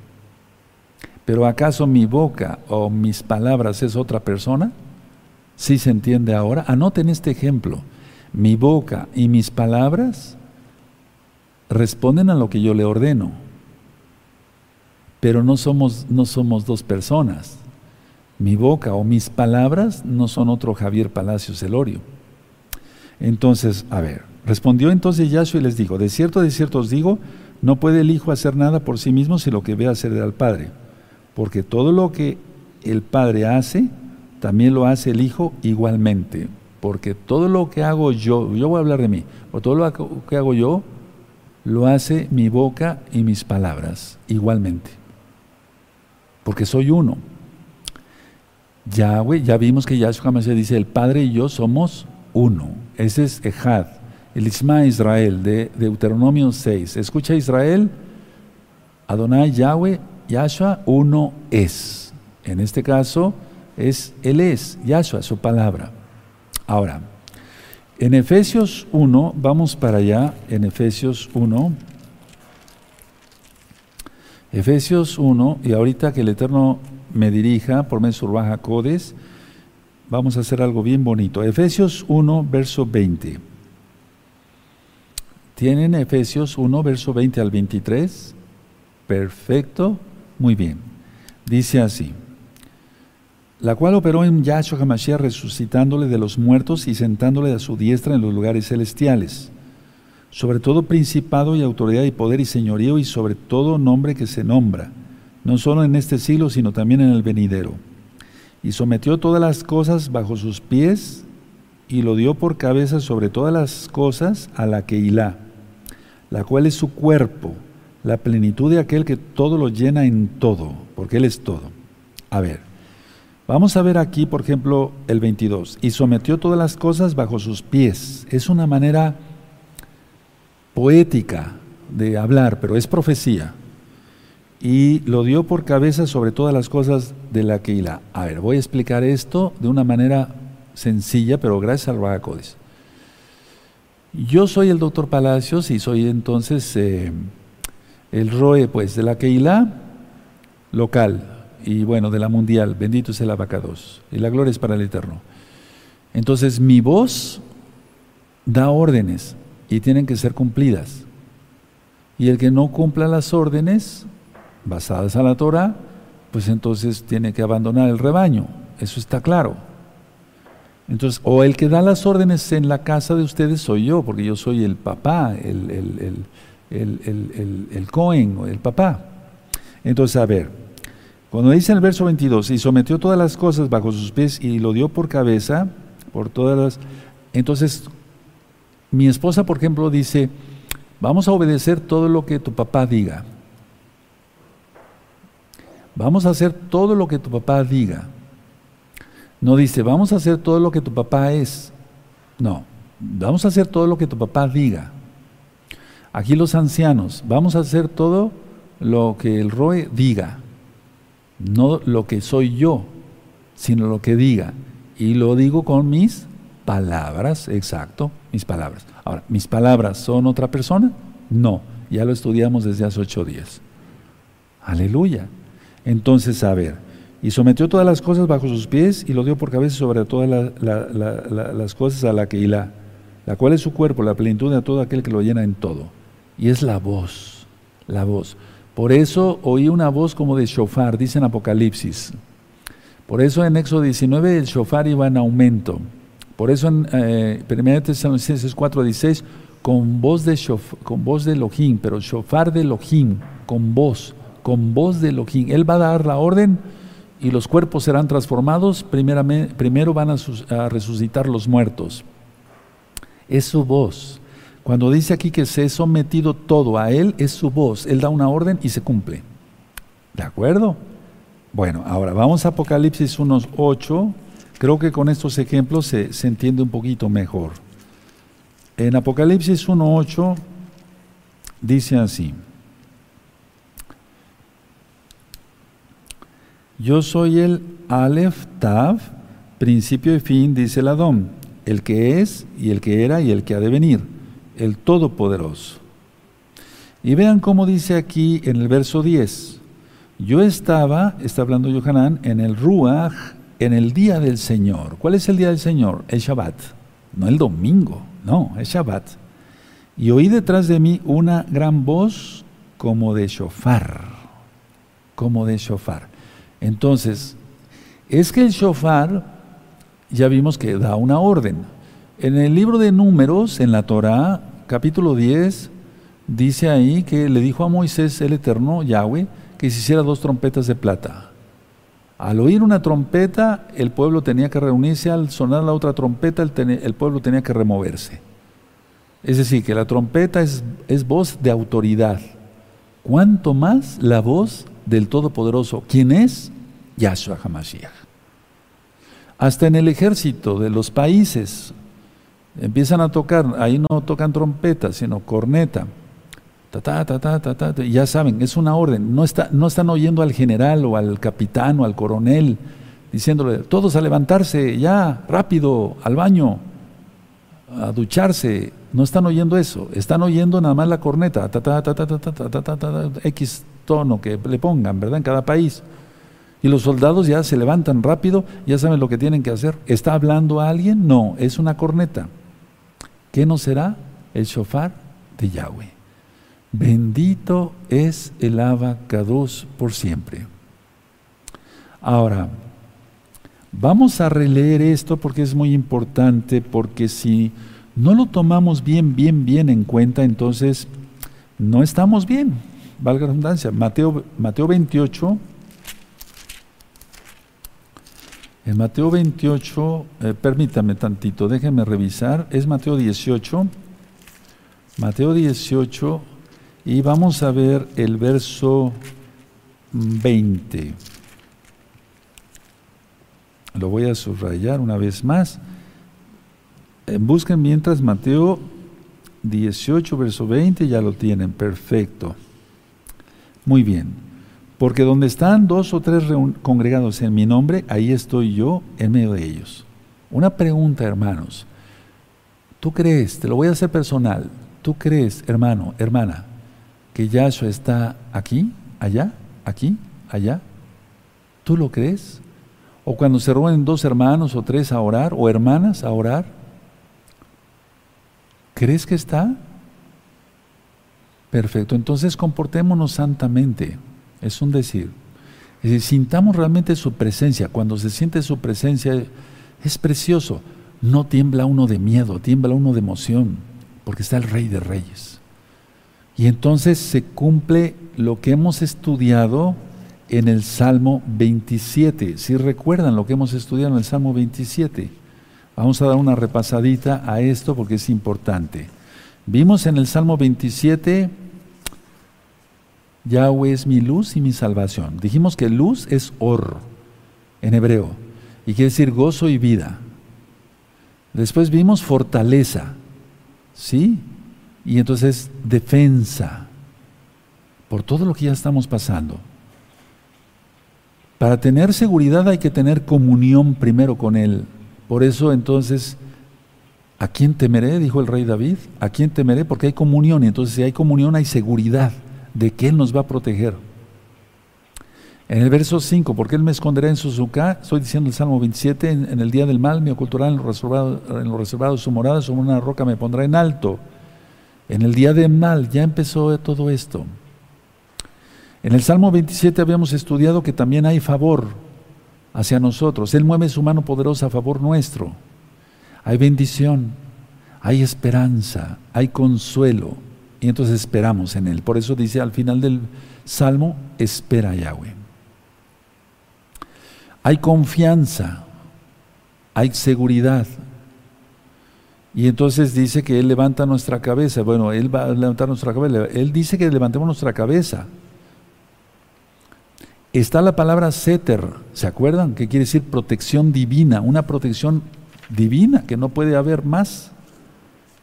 Speaker 1: Pero ¿acaso mi boca o mis palabras es otra persona? ¿Sí se entiende ahora? Anoten este ejemplo. Mi boca y mis palabras responden a lo que yo le ordeno. Pero no somos, no somos dos personas. Mi boca o mis palabras no son otro Javier Palacios Elorio. Entonces, a ver, respondió entonces Yahshua y les dijo, de cierto, de cierto os digo, no puede el Hijo hacer nada por sí mismo si lo que ve hacer al Padre porque todo lo que el Padre hace, también lo hace el Hijo igualmente, porque todo lo que hago yo, yo voy a hablar de mí, o todo lo que hago yo, lo hace mi boca y mis palabras igualmente, porque soy uno. Yahweh, ya vimos que Yahshua se dice, el Padre y yo somos uno. Ese es Ejad, el Isma Israel de Deuteronomio 6. Escucha Israel, Adonai Yahweh Yahshua uno es. En este caso, es, Él es, Yahshua, su palabra. Ahora, en Efesios 1, vamos para allá, en Efesios 1. Efesios 1, y ahorita que el Eterno me dirija por medio de Baja Codes, vamos a hacer algo bien bonito. Efesios 1, verso 20. ¿Tienen Efesios 1, verso 20 al 23? Perfecto, muy bien. Dice así la cual operó en Yahshua HaMashiach resucitándole de los muertos y sentándole a su diestra en los lugares celestiales, sobre todo principado y autoridad y poder y señorío y sobre todo nombre que se nombra, no solo en este siglo, sino también en el venidero. Y sometió todas las cosas bajo sus pies y lo dio por cabeza sobre todas las cosas a la que hilá, la cual es su cuerpo, la plenitud de aquel que todo lo llena en todo, porque Él es todo. A ver, Vamos a ver aquí, por ejemplo, el 22. Y sometió todas las cosas bajo sus pies. Es una manera poética de hablar, pero es profecía. Y lo dio por cabeza sobre todas las cosas de la Keila. A ver, voy a explicar esto de una manera sencilla, pero gracias al Rahakodes. Yo soy el doctor Palacios y soy entonces eh, el ROE pues, de la Keila local, y bueno, de la mundial, bendito es el abacados, y la gloria es para el eterno. Entonces mi voz da órdenes y tienen que ser cumplidas. Y el que no cumpla las órdenes basadas a la Torah, pues entonces tiene que abandonar el rebaño, eso está claro. Entonces, o el que da las órdenes en la casa de ustedes soy yo, porque yo soy el papá, el, el, el, el, Cohen, el papá. Entonces, a ver, cuando dice el verso 22, y sometió todas las cosas bajo sus pies y lo dio por cabeza, por todas las... Entonces, mi esposa, por ejemplo, dice, vamos a obedecer todo lo que tu papá diga. Vamos a hacer todo lo que tu papá diga. No dice, vamos a hacer todo lo que tu papá es. No, vamos a hacer todo lo que tu papá diga. Aquí los ancianos, vamos a hacer todo lo que el ROE diga no lo que soy yo, sino lo que diga. Y lo digo con mis palabras, exacto, mis palabras. Ahora, ¿mis palabras son otra persona? No, ya lo estudiamos desde hace ocho días. Aleluya. Entonces, a ver, y sometió todas las cosas bajo sus pies y lo dio por cabeza sobre todas las cosas a la que la, la cual es su cuerpo, la plenitud de todo aquel que lo llena en todo. Y es la voz, la voz. Por eso oí una voz como de shofar, dice en Apocalipsis. Por eso en Éxodo 19 el shofar iba en aumento. Por eso en eh, 1 Tesalonicenses 4:16 con voz de con voz de Elohim, pero shofar de Elohim, con voz, con voz de Elohim. Él va a dar la orden y los cuerpos serán transformados, primero van a resucitar los muertos. Es su voz. Cuando dice aquí que se ha sometido todo a Él, es su voz. Él da una orden y se cumple. ¿De acuerdo? Bueno, ahora vamos a Apocalipsis 1.8. Creo que con estos ejemplos se, se entiende un poquito mejor. En Apocalipsis 1.8 dice así. Yo soy el Aleph Tav, principio y fin, dice el Adón, el que es y el que era y el que ha de venir el Todopoderoso. Y vean cómo dice aquí en el verso 10. Yo estaba, está hablando Yohanan, en el Ruach, en el día del Señor. ¿Cuál es el día del Señor? El Shabbat. No el domingo, no, el Shabbat. Y oí detrás de mí una gran voz como de shofar, como de shofar. Entonces, es que el shofar, ya vimos que da una orden. En el libro de números, en la Torah, capítulo 10, dice ahí que le dijo a Moisés el Eterno, Yahweh, que se hiciera dos trompetas de plata. Al oír una trompeta, el pueblo tenía que reunirse, al sonar la otra trompeta, el, pueblo tenía que removerse. Es decir, que la trompeta es, es voz de autoridad. ¿Cuánto más la voz del Todopoderoso? ¿Quién es? Yahshua HaMashiach. Hasta en el ejército de los países, empiezan a tocar, ahí no tocan trompeta, sino corneta. Ta, ta, ta, ya saben, es una orden. No, está, no están oyendo al general o al capitán o al coronel, diciéndole, todos a levantarse, ya, rápido, al baño, a ducharse. No están oyendo eso, están oyendo nada más la corneta, X tono que le pongan, ¿verdad? En cada país. Y los soldados ya se levantan rápido, ya saben lo que tienen que hacer. ¿Está hablando a alguien? No, es una corneta. ¿Qué no será? El shofar de Yahweh. Bendito es el abacados por siempre. Ahora, vamos a releer esto porque es muy importante, porque si no lo tomamos bien, bien, bien en cuenta, entonces no estamos bien. Valga la redundancia. Mateo, Mateo 28. En Mateo 28, eh, permítame tantito, déjenme revisar. Es Mateo 18. Mateo 18 y vamos a ver el verso 20. Lo voy a subrayar una vez más. Eh, busquen mientras Mateo 18, verso 20, ya lo tienen, perfecto. Muy bien, porque donde están dos o tres congregados en mi nombre, ahí estoy yo en medio de ellos. Una pregunta, hermanos. ¿Tú crees, te lo voy a hacer personal, tú crees, hermano, hermana, que Yahshua está aquí, allá, aquí, allá? ¿Tú lo crees? ¿O cuando se reúnen dos hermanos o tres a orar, o hermanas a orar? ¿Crees que está? Perfecto, entonces comportémonos santamente, es un decir. Sintamos realmente su presencia. Cuando se siente su presencia es precioso. No tiembla uno de miedo, tiembla uno de emoción, porque está el Rey de Reyes. Y entonces se cumple lo que hemos estudiado en el Salmo 27. Si recuerdan lo que hemos estudiado en el Salmo 27, vamos a dar una repasadita a esto porque es importante. Vimos en el Salmo 27, Yahweh es mi luz y mi salvación. Dijimos que luz es or en hebreo y quiere decir gozo y vida. Después vimos fortaleza, ¿sí? Y entonces defensa por todo lo que ya estamos pasando. Para tener seguridad hay que tener comunión primero con Él. Por eso entonces, ¿a quién temeré? Dijo el rey David. ¿A quién temeré? Porque hay comunión. Y entonces si hay comunión hay seguridad de que Él nos va a proteger. En el verso 5, porque Él me esconderá en su estoy diciendo el Salmo 27, en, el día del mal me ocultará en lo, reservado, en lo reservado su morada, sobre una roca me pondrá en alto. En el día de mal ya empezó todo esto. En el Salmo 27 habíamos estudiado que también hay favor hacia nosotros. Él mueve su mano poderosa a favor nuestro. Hay bendición, hay esperanza, hay consuelo. Y entonces esperamos en Él. Por eso dice al final del Salmo, espera Yahweh. Hay confianza, hay seguridad, y entonces dice que Él levanta nuestra cabeza. Bueno, Él va a levantar nuestra cabeza. Él dice que levantemos nuestra cabeza. Está la palabra seter, ¿se acuerdan? Que quiere decir protección divina, una protección divina que no puede haber más.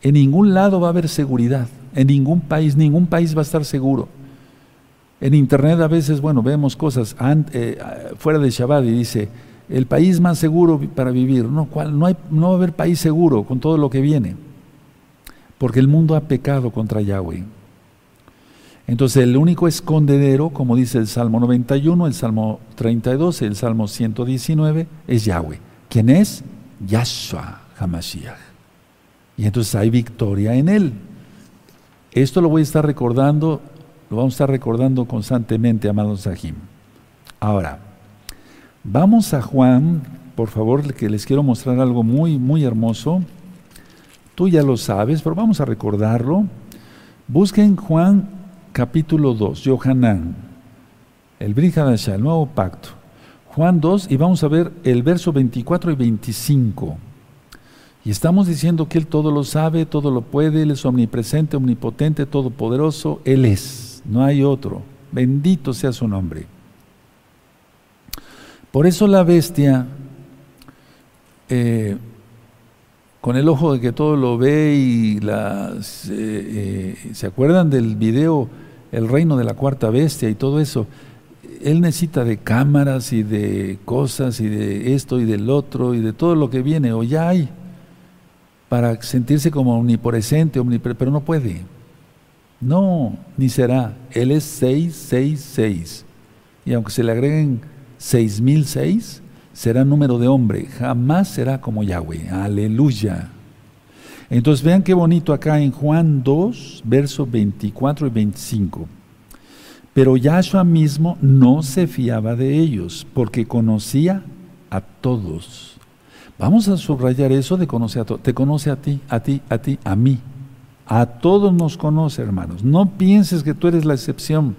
Speaker 1: En ningún lado va a haber seguridad, en ningún país, ningún país va a estar seguro. En internet a veces, bueno, vemos cosas eh, fuera de Shabbat y dice, el país más seguro para vivir. No, no, hay, no va a haber país seguro con todo lo que viene, porque el mundo ha pecado contra Yahweh. Entonces el único escondedero, como dice el Salmo 91, el Salmo 32, el Salmo 119, es Yahweh. ¿Quién es? Yahshua Hamashiach. Y entonces hay victoria en él. Esto lo voy a estar recordando, lo vamos a estar recordando constantemente, amados Sahim. Ahora, Vamos a Juan, por favor, que les quiero mostrar algo muy, muy hermoso. Tú ya lo sabes, pero vamos a recordarlo. Busquen Juan capítulo 2, Yohanan, el Brihadashah, el nuevo pacto. Juan 2, y vamos a ver el verso 24 y 25. Y estamos diciendo que Él todo lo sabe, todo lo puede, Él es omnipresente, omnipotente, todopoderoso, Él es, no hay otro. Bendito sea su nombre. Por eso la bestia, eh, con el ojo de que todo lo ve y las, eh, eh, ¿se acuerdan del video El reino de la cuarta bestia y todo eso? Él necesita de cámaras y de cosas y de esto y del otro y de todo lo que viene o ya hay para sentirse como omnipresente, pero no puede. No, ni será. Él es 666. Y aunque se le agreguen 6006, será número de hombre. Jamás será como Yahweh. Aleluya. Entonces vean qué bonito acá en Juan 2, versos 24 y 25. Pero Yahshua mismo no se fiaba de ellos, porque conocía a todos. Vamos a subrayar eso de conocer a todos. Te conoce a ti, a ti, a ti, a mí. A todos nos conoce, hermanos. No pienses que tú eres la excepción.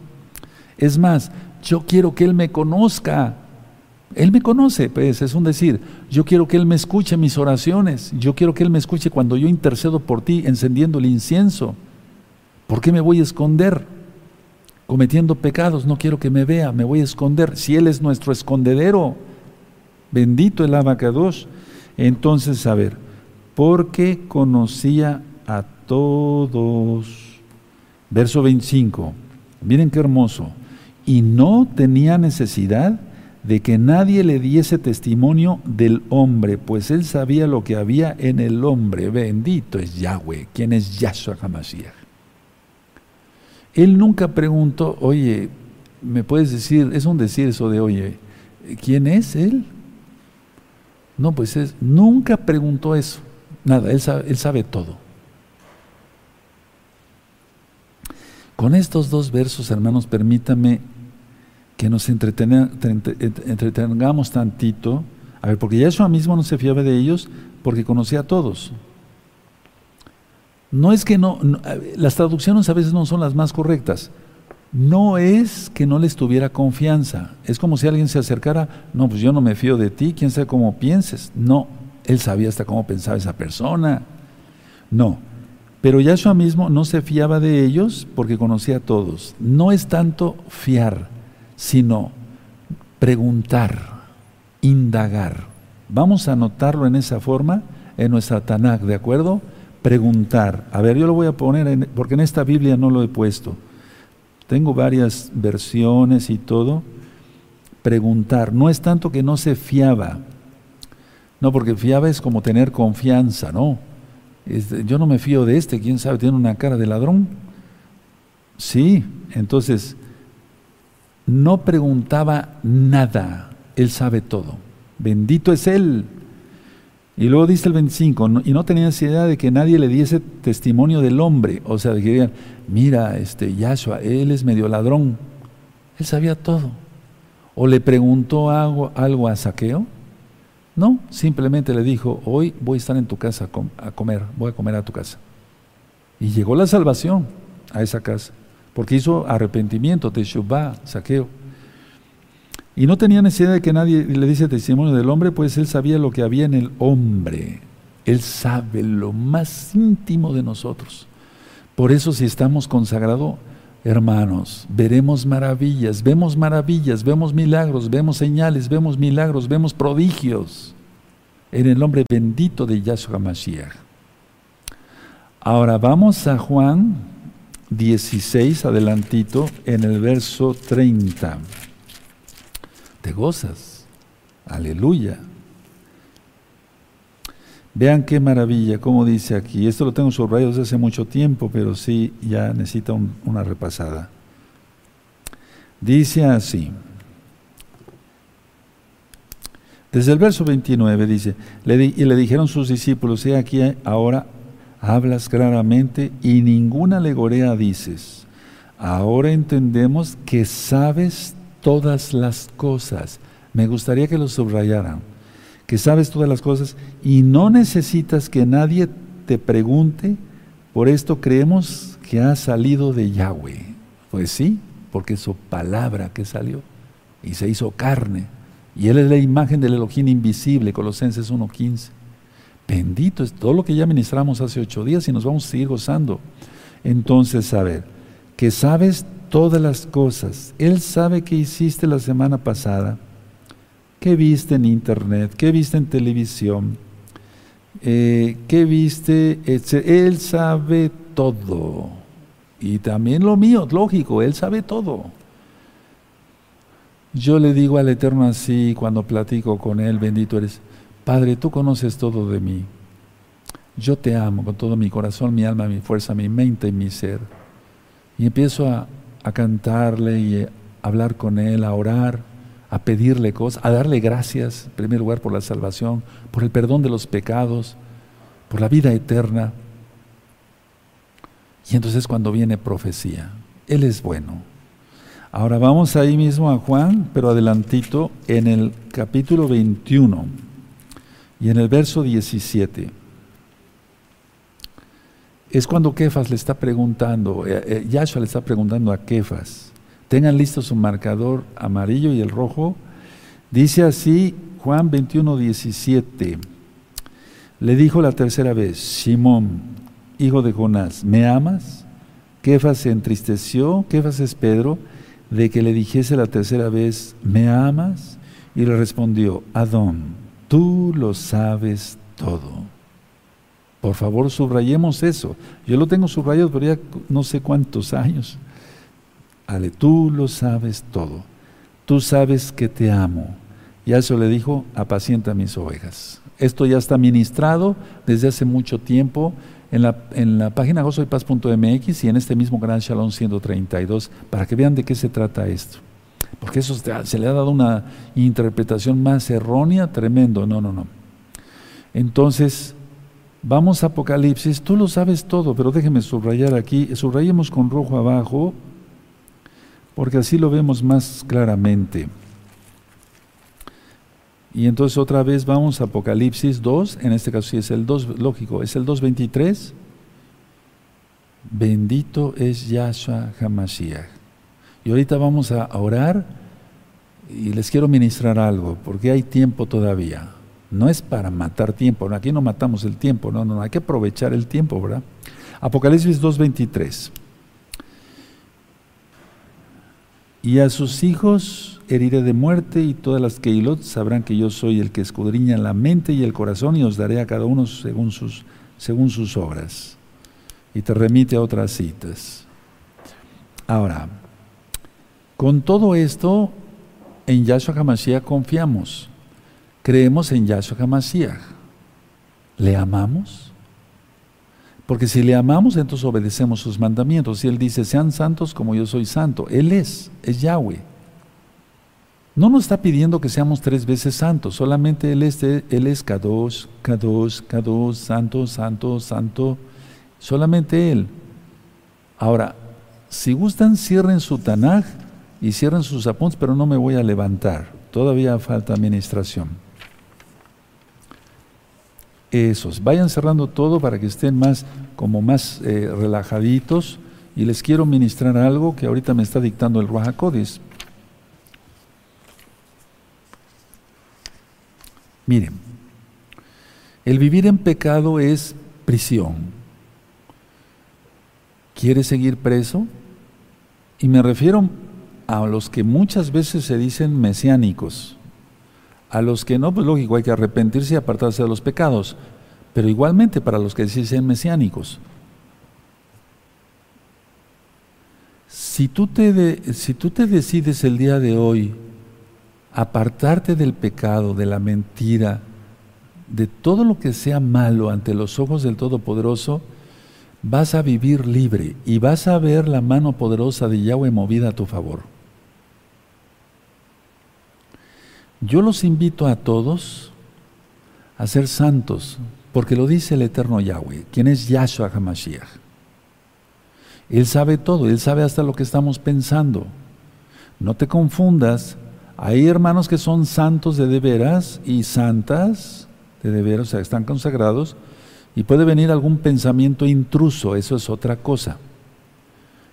Speaker 1: Es más, yo quiero que Él me conozca. Él me conoce, pues es un decir. Yo quiero que Él me escuche mis oraciones. Yo quiero que Él me escuche cuando yo intercedo por ti encendiendo el incienso. ¿Por qué me voy a esconder? Cometiendo pecados, no quiero que me vea, me voy a esconder. Si Él es nuestro escondedero, bendito el abacados. Entonces, a ver, porque conocía a todos. Verso 25, miren qué hermoso. Y no tenía necesidad de que nadie le diese testimonio del hombre, pues él sabía lo que había en el hombre. Bendito es Yahweh, quien es Yahshua HaMashiach. Él nunca preguntó, oye, ¿me puedes decir, es un decir eso de, oye, ¿quién es él? No, pues es, nunca preguntó eso. Nada, él sabe, él sabe todo. Con estos dos versos, hermanos, permítame que nos entretengamos tantito. A ver, porque Yeshua mismo no se fiaba de ellos porque conocía a todos. No es que no, las traducciones a veces no son las más correctas. No es que no les tuviera confianza. Es como si alguien se acercara, no, pues yo no me fío de ti, quién sabe cómo pienses. No, él sabía hasta cómo pensaba esa persona. No, pero Yahshua mismo no se fiaba de ellos porque conocía a todos. No es tanto fiar, sino preguntar, indagar. Vamos a anotarlo en esa forma en nuestra Tanakh, ¿de acuerdo? Preguntar. A ver, yo lo voy a poner, porque en esta Biblia no lo he puesto. Tengo varias versiones y todo. Preguntar. No es tanto que no se fiaba. No, porque fiaba es como tener confianza, ¿no? Yo no me fío de este, quién sabe, tiene una cara de ladrón. Sí, entonces no preguntaba nada, él sabe todo. Bendito es él. Y luego dice el 25, y no tenía necesidad de que nadie le diese testimonio del hombre, o sea, de que digan, mira, este Yahshua, él es medio ladrón. Él sabía todo. O le preguntó algo, algo a Saqueo, no, simplemente le dijo, hoy voy a estar en tu casa a comer, voy a comer a tu casa. Y llegó la salvación a esa casa, porque hizo arrepentimiento, teshuvah, saqueo. Y no tenía necesidad de que nadie le dice testimonio del hombre, pues él sabía lo que había en el hombre. Él sabe lo más íntimo de nosotros. Por eso si estamos consagrados, hermanos, veremos maravillas, vemos maravillas, vemos milagros, vemos señales, vemos milagros, vemos prodigios en el nombre bendito de Yahshua Mashiach. Ahora vamos a Juan 16, adelantito, en el verso 30. Te gozas. Aleluya. Vean qué maravilla, como dice aquí. Esto lo tengo subrayado desde hace mucho tiempo, pero sí ya necesita una repasada. Dice así. Desde el verso 29 dice, y le dijeron sus discípulos, he aquí ahora hablas claramente y ninguna alegoría dices. Ahora entendemos que sabes todas las cosas. Me gustaría que lo subrayaran que sabes todas las cosas y no necesitas que nadie te pregunte, por esto creemos que ha salido de Yahweh. Pues sí, porque es su palabra que salió y se hizo carne. Y Él es la imagen del Elohim invisible, Colosenses 1.15. Bendito es todo lo que ya ministramos hace ocho días y nos vamos a seguir gozando. Entonces, a ver, que sabes todas las cosas. Él sabe que hiciste la semana pasada ¿Qué viste en internet? ¿Qué viste en televisión? Eh, ¿Qué viste? Él sabe todo. Y también lo mío, lógico, Él sabe todo. Yo le digo al Eterno así cuando platico con Él, bendito eres, Padre, tú conoces todo de mí. Yo te amo con todo mi corazón, mi alma, mi fuerza, mi mente y mi ser. Y empiezo a, a cantarle y a hablar con Él, a orar, a pedirle cosas, a darle gracias, en primer lugar, por la salvación, por el perdón de los pecados, por la vida eterna. Y entonces cuando viene profecía, Él es bueno. Ahora vamos ahí mismo a Juan, pero adelantito, en el capítulo 21 y en el verso 17. Es cuando Kefas le está preguntando, eh, eh, Yahshua le está preguntando a Kefas, tengan listo su marcador amarillo y el rojo. Dice así Juan 21, 17. Le dijo la tercera vez, Simón, hijo de Jonás, ¿me amas? Kefas se entristeció, Kefas es Pedro, de que le dijese la tercera vez, ¿me amas? Y le respondió, Adón, tú lo sabes todo. Por favor, subrayemos eso. Yo lo tengo subrayado, pero ya no sé cuántos años. Ale, tú lo sabes todo. Tú sabes que te amo. Y a eso le dijo, apacienta mis ovejas. Esto ya está ministrado desde hace mucho tiempo en la, en la página gozoypaz.mx y en este mismo Gran Shalom 132 para que vean de qué se trata esto. Porque eso se le ha dado una interpretación más errónea, tremendo. No, no, no. Entonces, vamos a Apocalipsis. Tú lo sabes todo, pero déjeme subrayar aquí. Subrayemos con rojo abajo, porque así lo vemos más claramente. Y entonces otra vez vamos a Apocalipsis 2, en este caso sí es el 2, lógico, es el 2.23. Bendito es Yahshua Hamashiach. Y ahorita vamos a orar y les quiero ministrar algo, porque hay tiempo todavía. No es para matar tiempo, aquí no matamos el tiempo, no, no, hay que aprovechar el tiempo, ¿verdad? Apocalipsis 2.23. Y a sus hijos heriré de muerte y todas las Keilot sabrán que yo soy el que escudriña la mente y el corazón y os daré a cada uno según sus, según sus obras. Y te remite a otras citas. Ahora, con todo esto, en Yahshua HaMashiach confiamos. Creemos en Yahshua HaMashiach. ¿Le amamos? Porque si le amamos, entonces obedecemos sus mandamientos. Y Él dice, sean santos como yo soy santo. Él es, es Yahweh. No nos está pidiendo que seamos tres veces santos, solamente Él es, él es Kadosh, Kadosh, Kadosh, santo, santo, santo, solamente Él. Ahora, si gustan, cierren su Tanaj y cierren sus apuntes, pero no me voy a levantar, todavía falta administración. Esos, vayan cerrando todo para que estén más, como más eh, relajaditos y les quiero ministrar algo que ahorita me está dictando el Ruajacodes. Miren, el vivir en pecado es prisión. ¿Quieres seguir preso? Y me refiero a los que muchas veces se dicen mesiánicos. A los que no, pues lógico, hay que arrepentirse y apartarse de los pecados. Pero igualmente para los que se dicen mesiánicos. Si tú te, si tú te decides el día de hoy apartarte del pecado, de la mentira, de todo lo que sea malo ante los ojos del Todopoderoso, vas a vivir libre y vas a ver la mano poderosa de Yahweh movida a tu favor. Yo los invito a todos a ser santos, porque lo dice el eterno Yahweh, quien es Yahshua HaMashiach. Él sabe todo, Él sabe hasta lo que estamos pensando. No te confundas hay hermanos que son santos de de veras y santas de de veras, o sea, están consagrados, y puede venir algún pensamiento intruso, eso es otra cosa.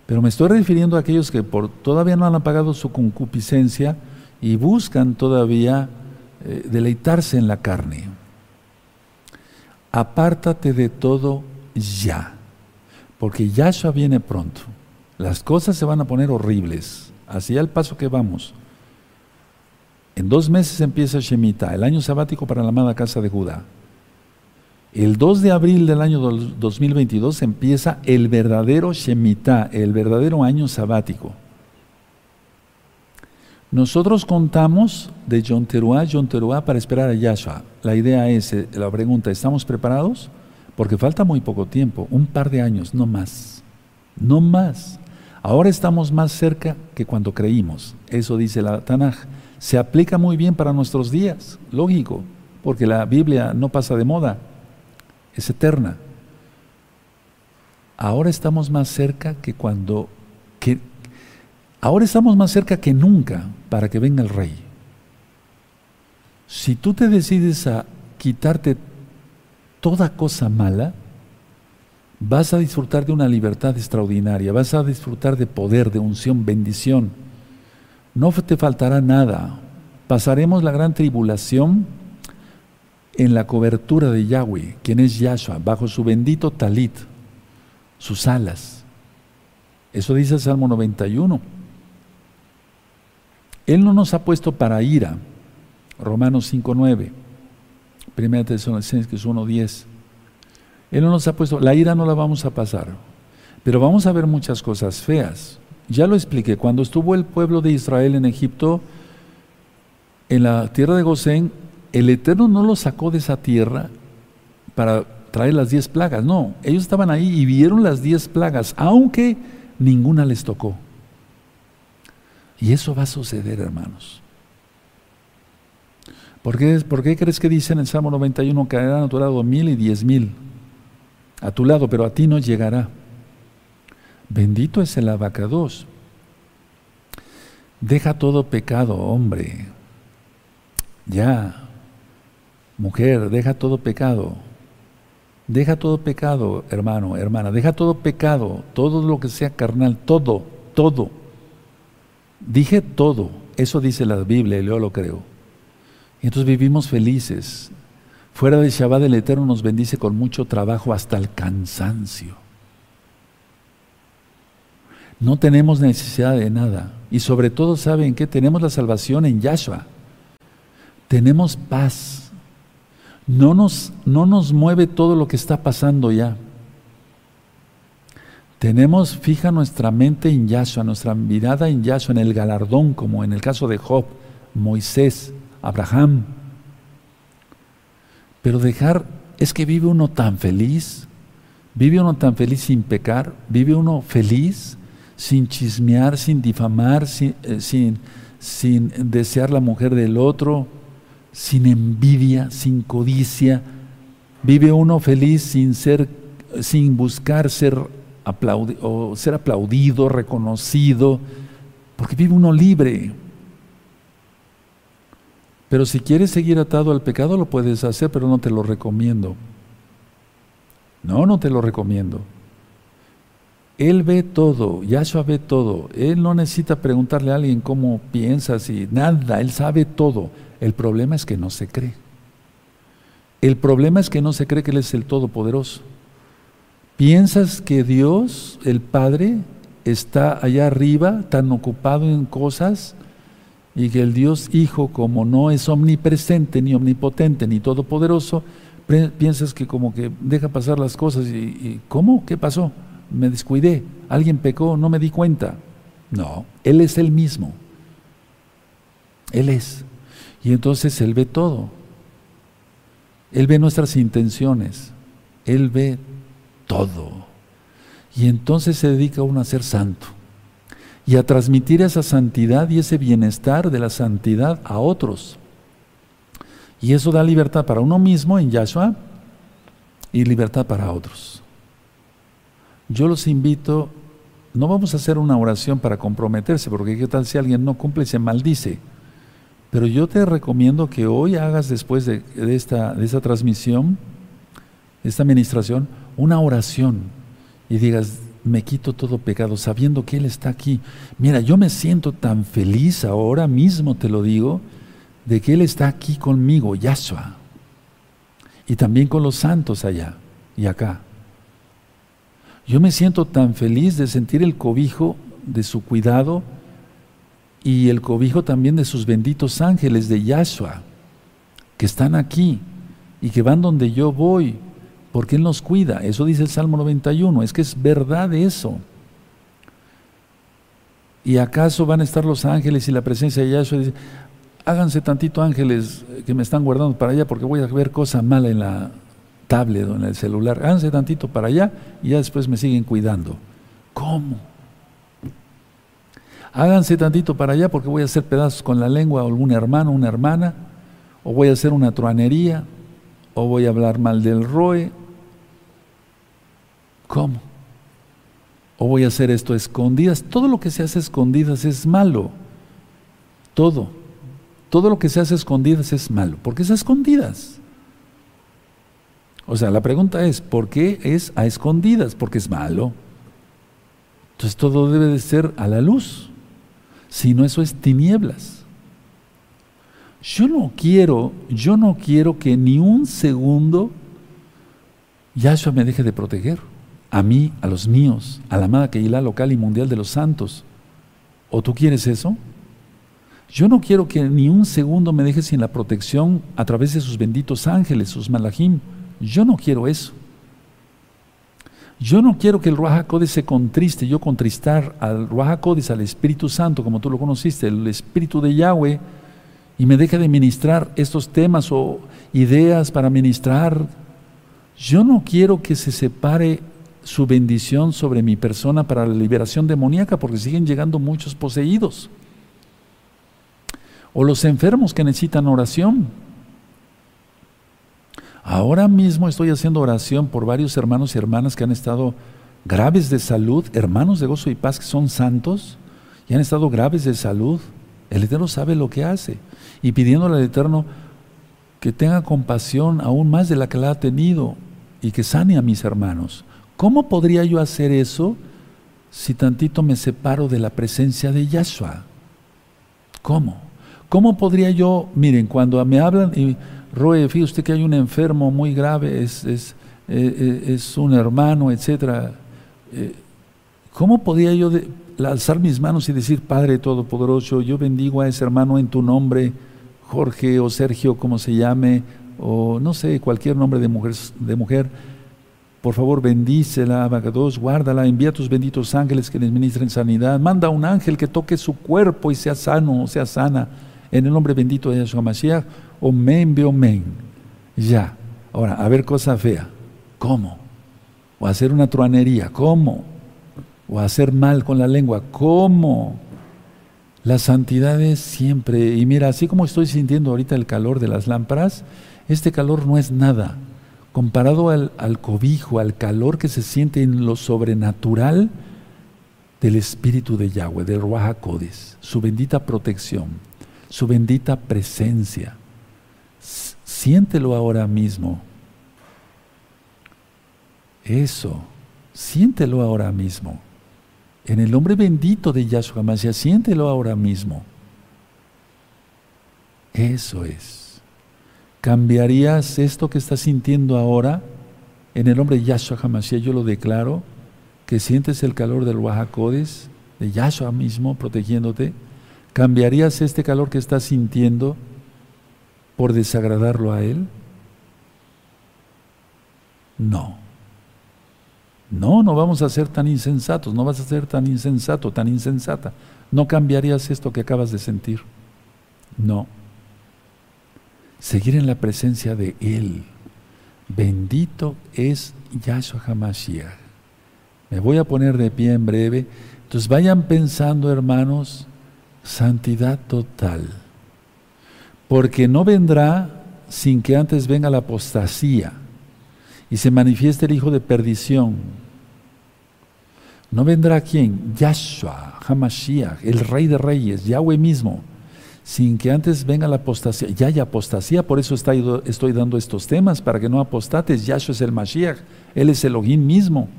Speaker 1: Pero me estoy refiriendo a aquellos que por, todavía no han apagado su concupiscencia y buscan todavía eh, deleitarse en la carne. Apártate de todo ya, porque Yahshua viene pronto. Las cosas se van a poner horribles, así al paso que vamos. En dos meses empieza Shemitah, el año sabático para la amada casa de Judá. El 2 de abril del año 2022 empieza el verdadero Shemitah, el verdadero año sabático. Nosotros contamos de John Teruá, para esperar a Yahshua. La idea es, eh, la pregunta, ¿estamos preparados? Porque falta muy poco tiempo, un par de años, no más. No más. Ahora estamos más cerca que cuando creímos. Eso dice la Tanaj. Se aplica muy bien para nuestros días, lógico, porque la Biblia no pasa de moda, es eterna. Ahora estamos más cerca que cuando que ahora estamos más cerca que nunca para que venga el rey. Si tú te decides a quitarte toda cosa mala, vas a disfrutar de una libertad extraordinaria, vas a disfrutar de poder, de unción, bendición. No te faltará nada. Pasaremos la gran tribulación en la cobertura de Yahweh, quien es Yahshua, bajo su bendito talit, sus alas. Eso dice el Salmo 91. Él no nos ha puesto para ira. Romanos 5.9. Primera Tesalonicenses 1.10. Él no nos ha puesto, la ira no la vamos a pasar, pero vamos a ver muchas cosas feas. Ya lo expliqué, cuando estuvo el pueblo de Israel en Egipto, en la tierra de Gosén, el Eterno no los sacó de esa tierra para traer las diez plagas, no, ellos estaban ahí y vieron las diez plagas, aunque ninguna les tocó. Y eso va a suceder, hermanos. ¿Por qué, ¿Por qué crees que dice en el Salmo 91 que caerán a tu lado mil y diez mil a tu lado, pero a ti no llegará? Bendito es el abacados. Deja todo pecado, hombre. Ya. Mujer, deja todo pecado. Deja todo pecado, hermano, hermana. Deja todo pecado, todo lo que sea carnal, todo, todo. Dije todo. Eso dice la Biblia y yo lo creo. Y entonces vivimos felices. Fuera de Shabbat el Eterno nos bendice con mucho trabajo hasta el cansancio. No tenemos necesidad de nada. Y sobre todo, ¿saben qué? Tenemos la salvación en Yahshua. Tenemos paz. No nos, no nos mueve todo lo que está pasando ya. Tenemos fija nuestra mente en Yahshua, nuestra mirada en Yahshua, en el galardón, como en el caso de Job, Moisés, Abraham. Pero dejar, es que vive uno tan feliz, vive uno tan feliz sin pecar, vive uno feliz sin chismear, sin difamar, sin, eh, sin, sin desear la mujer del otro, sin envidia, sin codicia. Vive uno feliz sin ser, sin buscar ser, o ser aplaudido, reconocido, porque vive uno libre. Pero si quieres seguir atado al pecado, lo puedes hacer, pero no te lo recomiendo. No, no te lo recomiendo. Él ve todo, Yahshua ve todo. Él no necesita preguntarle a alguien cómo piensas y nada, Él sabe todo. El problema es que no se cree. El problema es que no se cree que Él es el Todopoderoso. ¿Piensas que Dios, el Padre, está allá arriba, tan ocupado en cosas, y que el Dios Hijo, como no es omnipresente, ni omnipotente, ni todopoderoso, piensas que como que deja pasar las cosas y, ¿cómo? ¿Qué pasó? Me descuidé, alguien pecó, no me di cuenta. No, Él es el mismo. Él es. Y entonces Él ve todo. Él ve nuestras intenciones. Él ve todo. Y entonces se dedica uno a ser santo y a transmitir esa santidad y ese bienestar de la santidad a otros. Y eso da libertad para uno mismo en Yahshua y libertad para otros. Yo los invito, no vamos a hacer una oración para comprometerse, porque qué tal si alguien no cumple y se maldice. Pero yo te recomiendo que hoy hagas después de, esta, de transmisión, esta administración, una oración y digas, me quito todo pecado, sabiendo que Él está aquí. Mira, yo me siento tan feliz ahora mismo, te lo digo, de que Él está aquí conmigo, Yahshua. Y también con los santos allá y acá. Yo me siento tan feliz de sentir el cobijo de su cuidado y el cobijo también de sus benditos ángeles de Yahshua, que están aquí y que van donde yo voy porque Él nos cuida. Eso dice el Salmo 91, es que es verdad eso. ¿Y acaso van a estar los ángeles y la presencia de Yahshua? Dice, háganse tantito ángeles que me están guardando para allá porque voy a ver cosa mala en la tablet o en el celular. Háganse tantito para allá y ya después me siguen cuidando. ¿Cómo? Háganse tantito para allá porque voy a hacer pedazos con la lengua a algún hermano, una hermana, o voy a hacer una truanería, o voy a hablar mal del ROE. ¿Cómo? o voy a hacer esto a escondidas. Todo lo que se hace a escondidas es malo. Todo. Todo lo que se hace a escondidas es malo. ¿Por qué es a escondidas? O sea, la pregunta es, ¿por qué es a escondidas? Porque es malo. Entonces todo debe de ser a la luz. Si no, eso es tinieblas. Yo no quiero, yo no quiero que ni un segundo Yahshua me deje de proteger a mí, a los míos, a la amada Keilah local y mundial de los santos. ¿O tú quieres eso? Yo no quiero que ni un segundo me dejes sin la protección a través de sus benditos ángeles, sus malajim. Yo no quiero eso. Yo no quiero que el Ruach se contriste, yo contristar al Ruach al Espíritu Santo, como tú lo conociste, el Espíritu de Yahweh, y me deje de ministrar estos temas o ideas para ministrar. Yo no quiero que se separe su bendición sobre mi persona para la liberación demoníaca, porque siguen llegando muchos poseídos. O los enfermos que necesitan oración. Ahora mismo estoy haciendo oración por varios hermanos y hermanas que han estado graves de salud, hermanos de gozo y paz que son santos y han estado graves de salud. El Eterno sabe lo que hace. Y pidiéndole al Eterno que tenga compasión aún más de la que la ha tenido y que sane a mis hermanos. ¿Cómo podría yo hacer eso si tantito me separo de la presencia de Yahshua? ¿Cómo? ¿Cómo podría yo, miren, cuando me hablan y, Roe, fíjate usted que hay un enfermo muy grave, es, es, eh, eh, un hermano, etcétera. Eh, ¿Cómo podría yo alzar mis manos y decir, Padre Todopoderoso, yo bendigo a ese hermano en tu nombre, Jorge o Sergio, como se llame, o no sé, cualquier nombre de mujer, de mujer por favor, bendícela, Abacados, guárdala, envía tus benditos ángeles que les ministren sanidad. Manda un ángel que toque su cuerpo y sea sano, o sea sana. En el nombre bendito de Yahshua Mashiach, omen, omen. Ya. Ahora, a ver cosa fea. ¿Cómo? O hacer una truanería. ¿Cómo? O hacer mal con la lengua. ¿Cómo? La santidad es siempre. Y mira, así como estoy sintiendo ahorita el calor de las lámparas, este calor no es nada comparado al, cobijo, al calor que se siente en lo sobrenatural del Espíritu de Yahweh, del Ruach su bendita protección, su bendita presencia. Siéntelo ahora mismo. Eso, siéntelo ahora mismo. En el nombre bendito de Yahshua Mashiach, siéntelo ahora mismo. Eso es. ¿Cambiarías esto que estás sintiendo ahora? En el nombre de Yahshua HaMashiach yo lo declaro, que sientes el calor del Wahakodes, de Yahshua mismo protegiéndote. ¿Cambiarías este calor que estás sintiendo por desagradarlo a Él? No. No, no vamos a ser tan insensatos, no vas a ser tan insensato, tan insensata. No cambiarías esto que acabas de sentir. No seguir en la presencia de Él. Bendito es Yahshua HaMashiach. Me voy a poner de pie en breve. Entonces vayan pensando, hermanos, santidad total. Porque no vendrá sin que antes venga la apostasía y se manifieste el hijo de perdición. No vendrá quién? Yahshua, Hamashiach, el rey de reyes, Yahweh mismo sin que antes venga la apostasía. Ya hay apostasía, por eso estoy dando estos temas, para que no apostates. Yahshua es el Mashiach, Él es el Elohim mismo.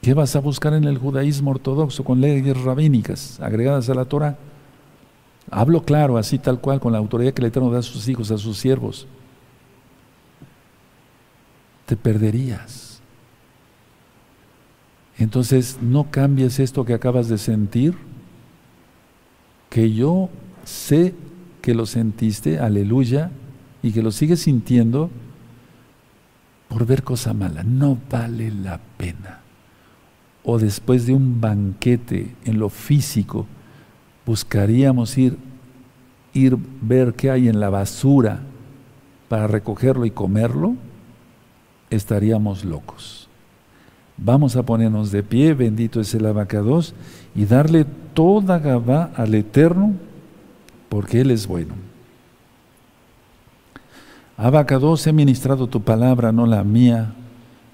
Speaker 1: ¿Qué vas a buscar en el judaísmo ortodoxo con leyes rabínicas agregadas a la Torah? Hablo claro, así tal cual, con la autoridad que el Eterno da a sus hijos, a sus siervos. Te perderías. Entonces, no cambies esto que acabas de sentir que yo sé que lo sentiste, aleluya, y que lo sigues sintiendo por ver cosa mala. No vale la pena. o después de un banquete en lo físico, buscaríamos ir, ir ver qué hay en la basura para recogerlo y comerlo, estaríamos locos. Vamos a ponernos de pie, bendito es el abacados, y darle toda Gabá al Eterno, porque Él es bueno. Abacados, he ministrado tu palabra, no la mía.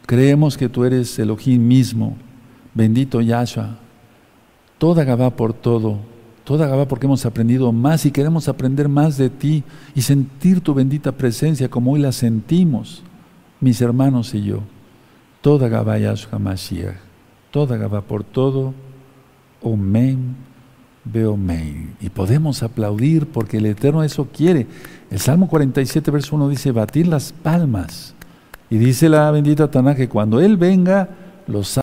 Speaker 1: Creemos que tú eres Elohim mismo, bendito Yahshua. Toda Gabá por todo, toda Gabá porque hemos aprendido más y queremos aprender más de ti y sentir tu bendita presencia como hoy la sentimos, mis hermanos y yo. Toda Gabá Yahshua Mashiach, toda Gabá por todo, Omen, Beomen. Y podemos aplaudir porque el Eterno eso quiere. El Salmo 47, verso 1 dice, batir las palmas. Y dice la bendita Taná que cuando Él venga, los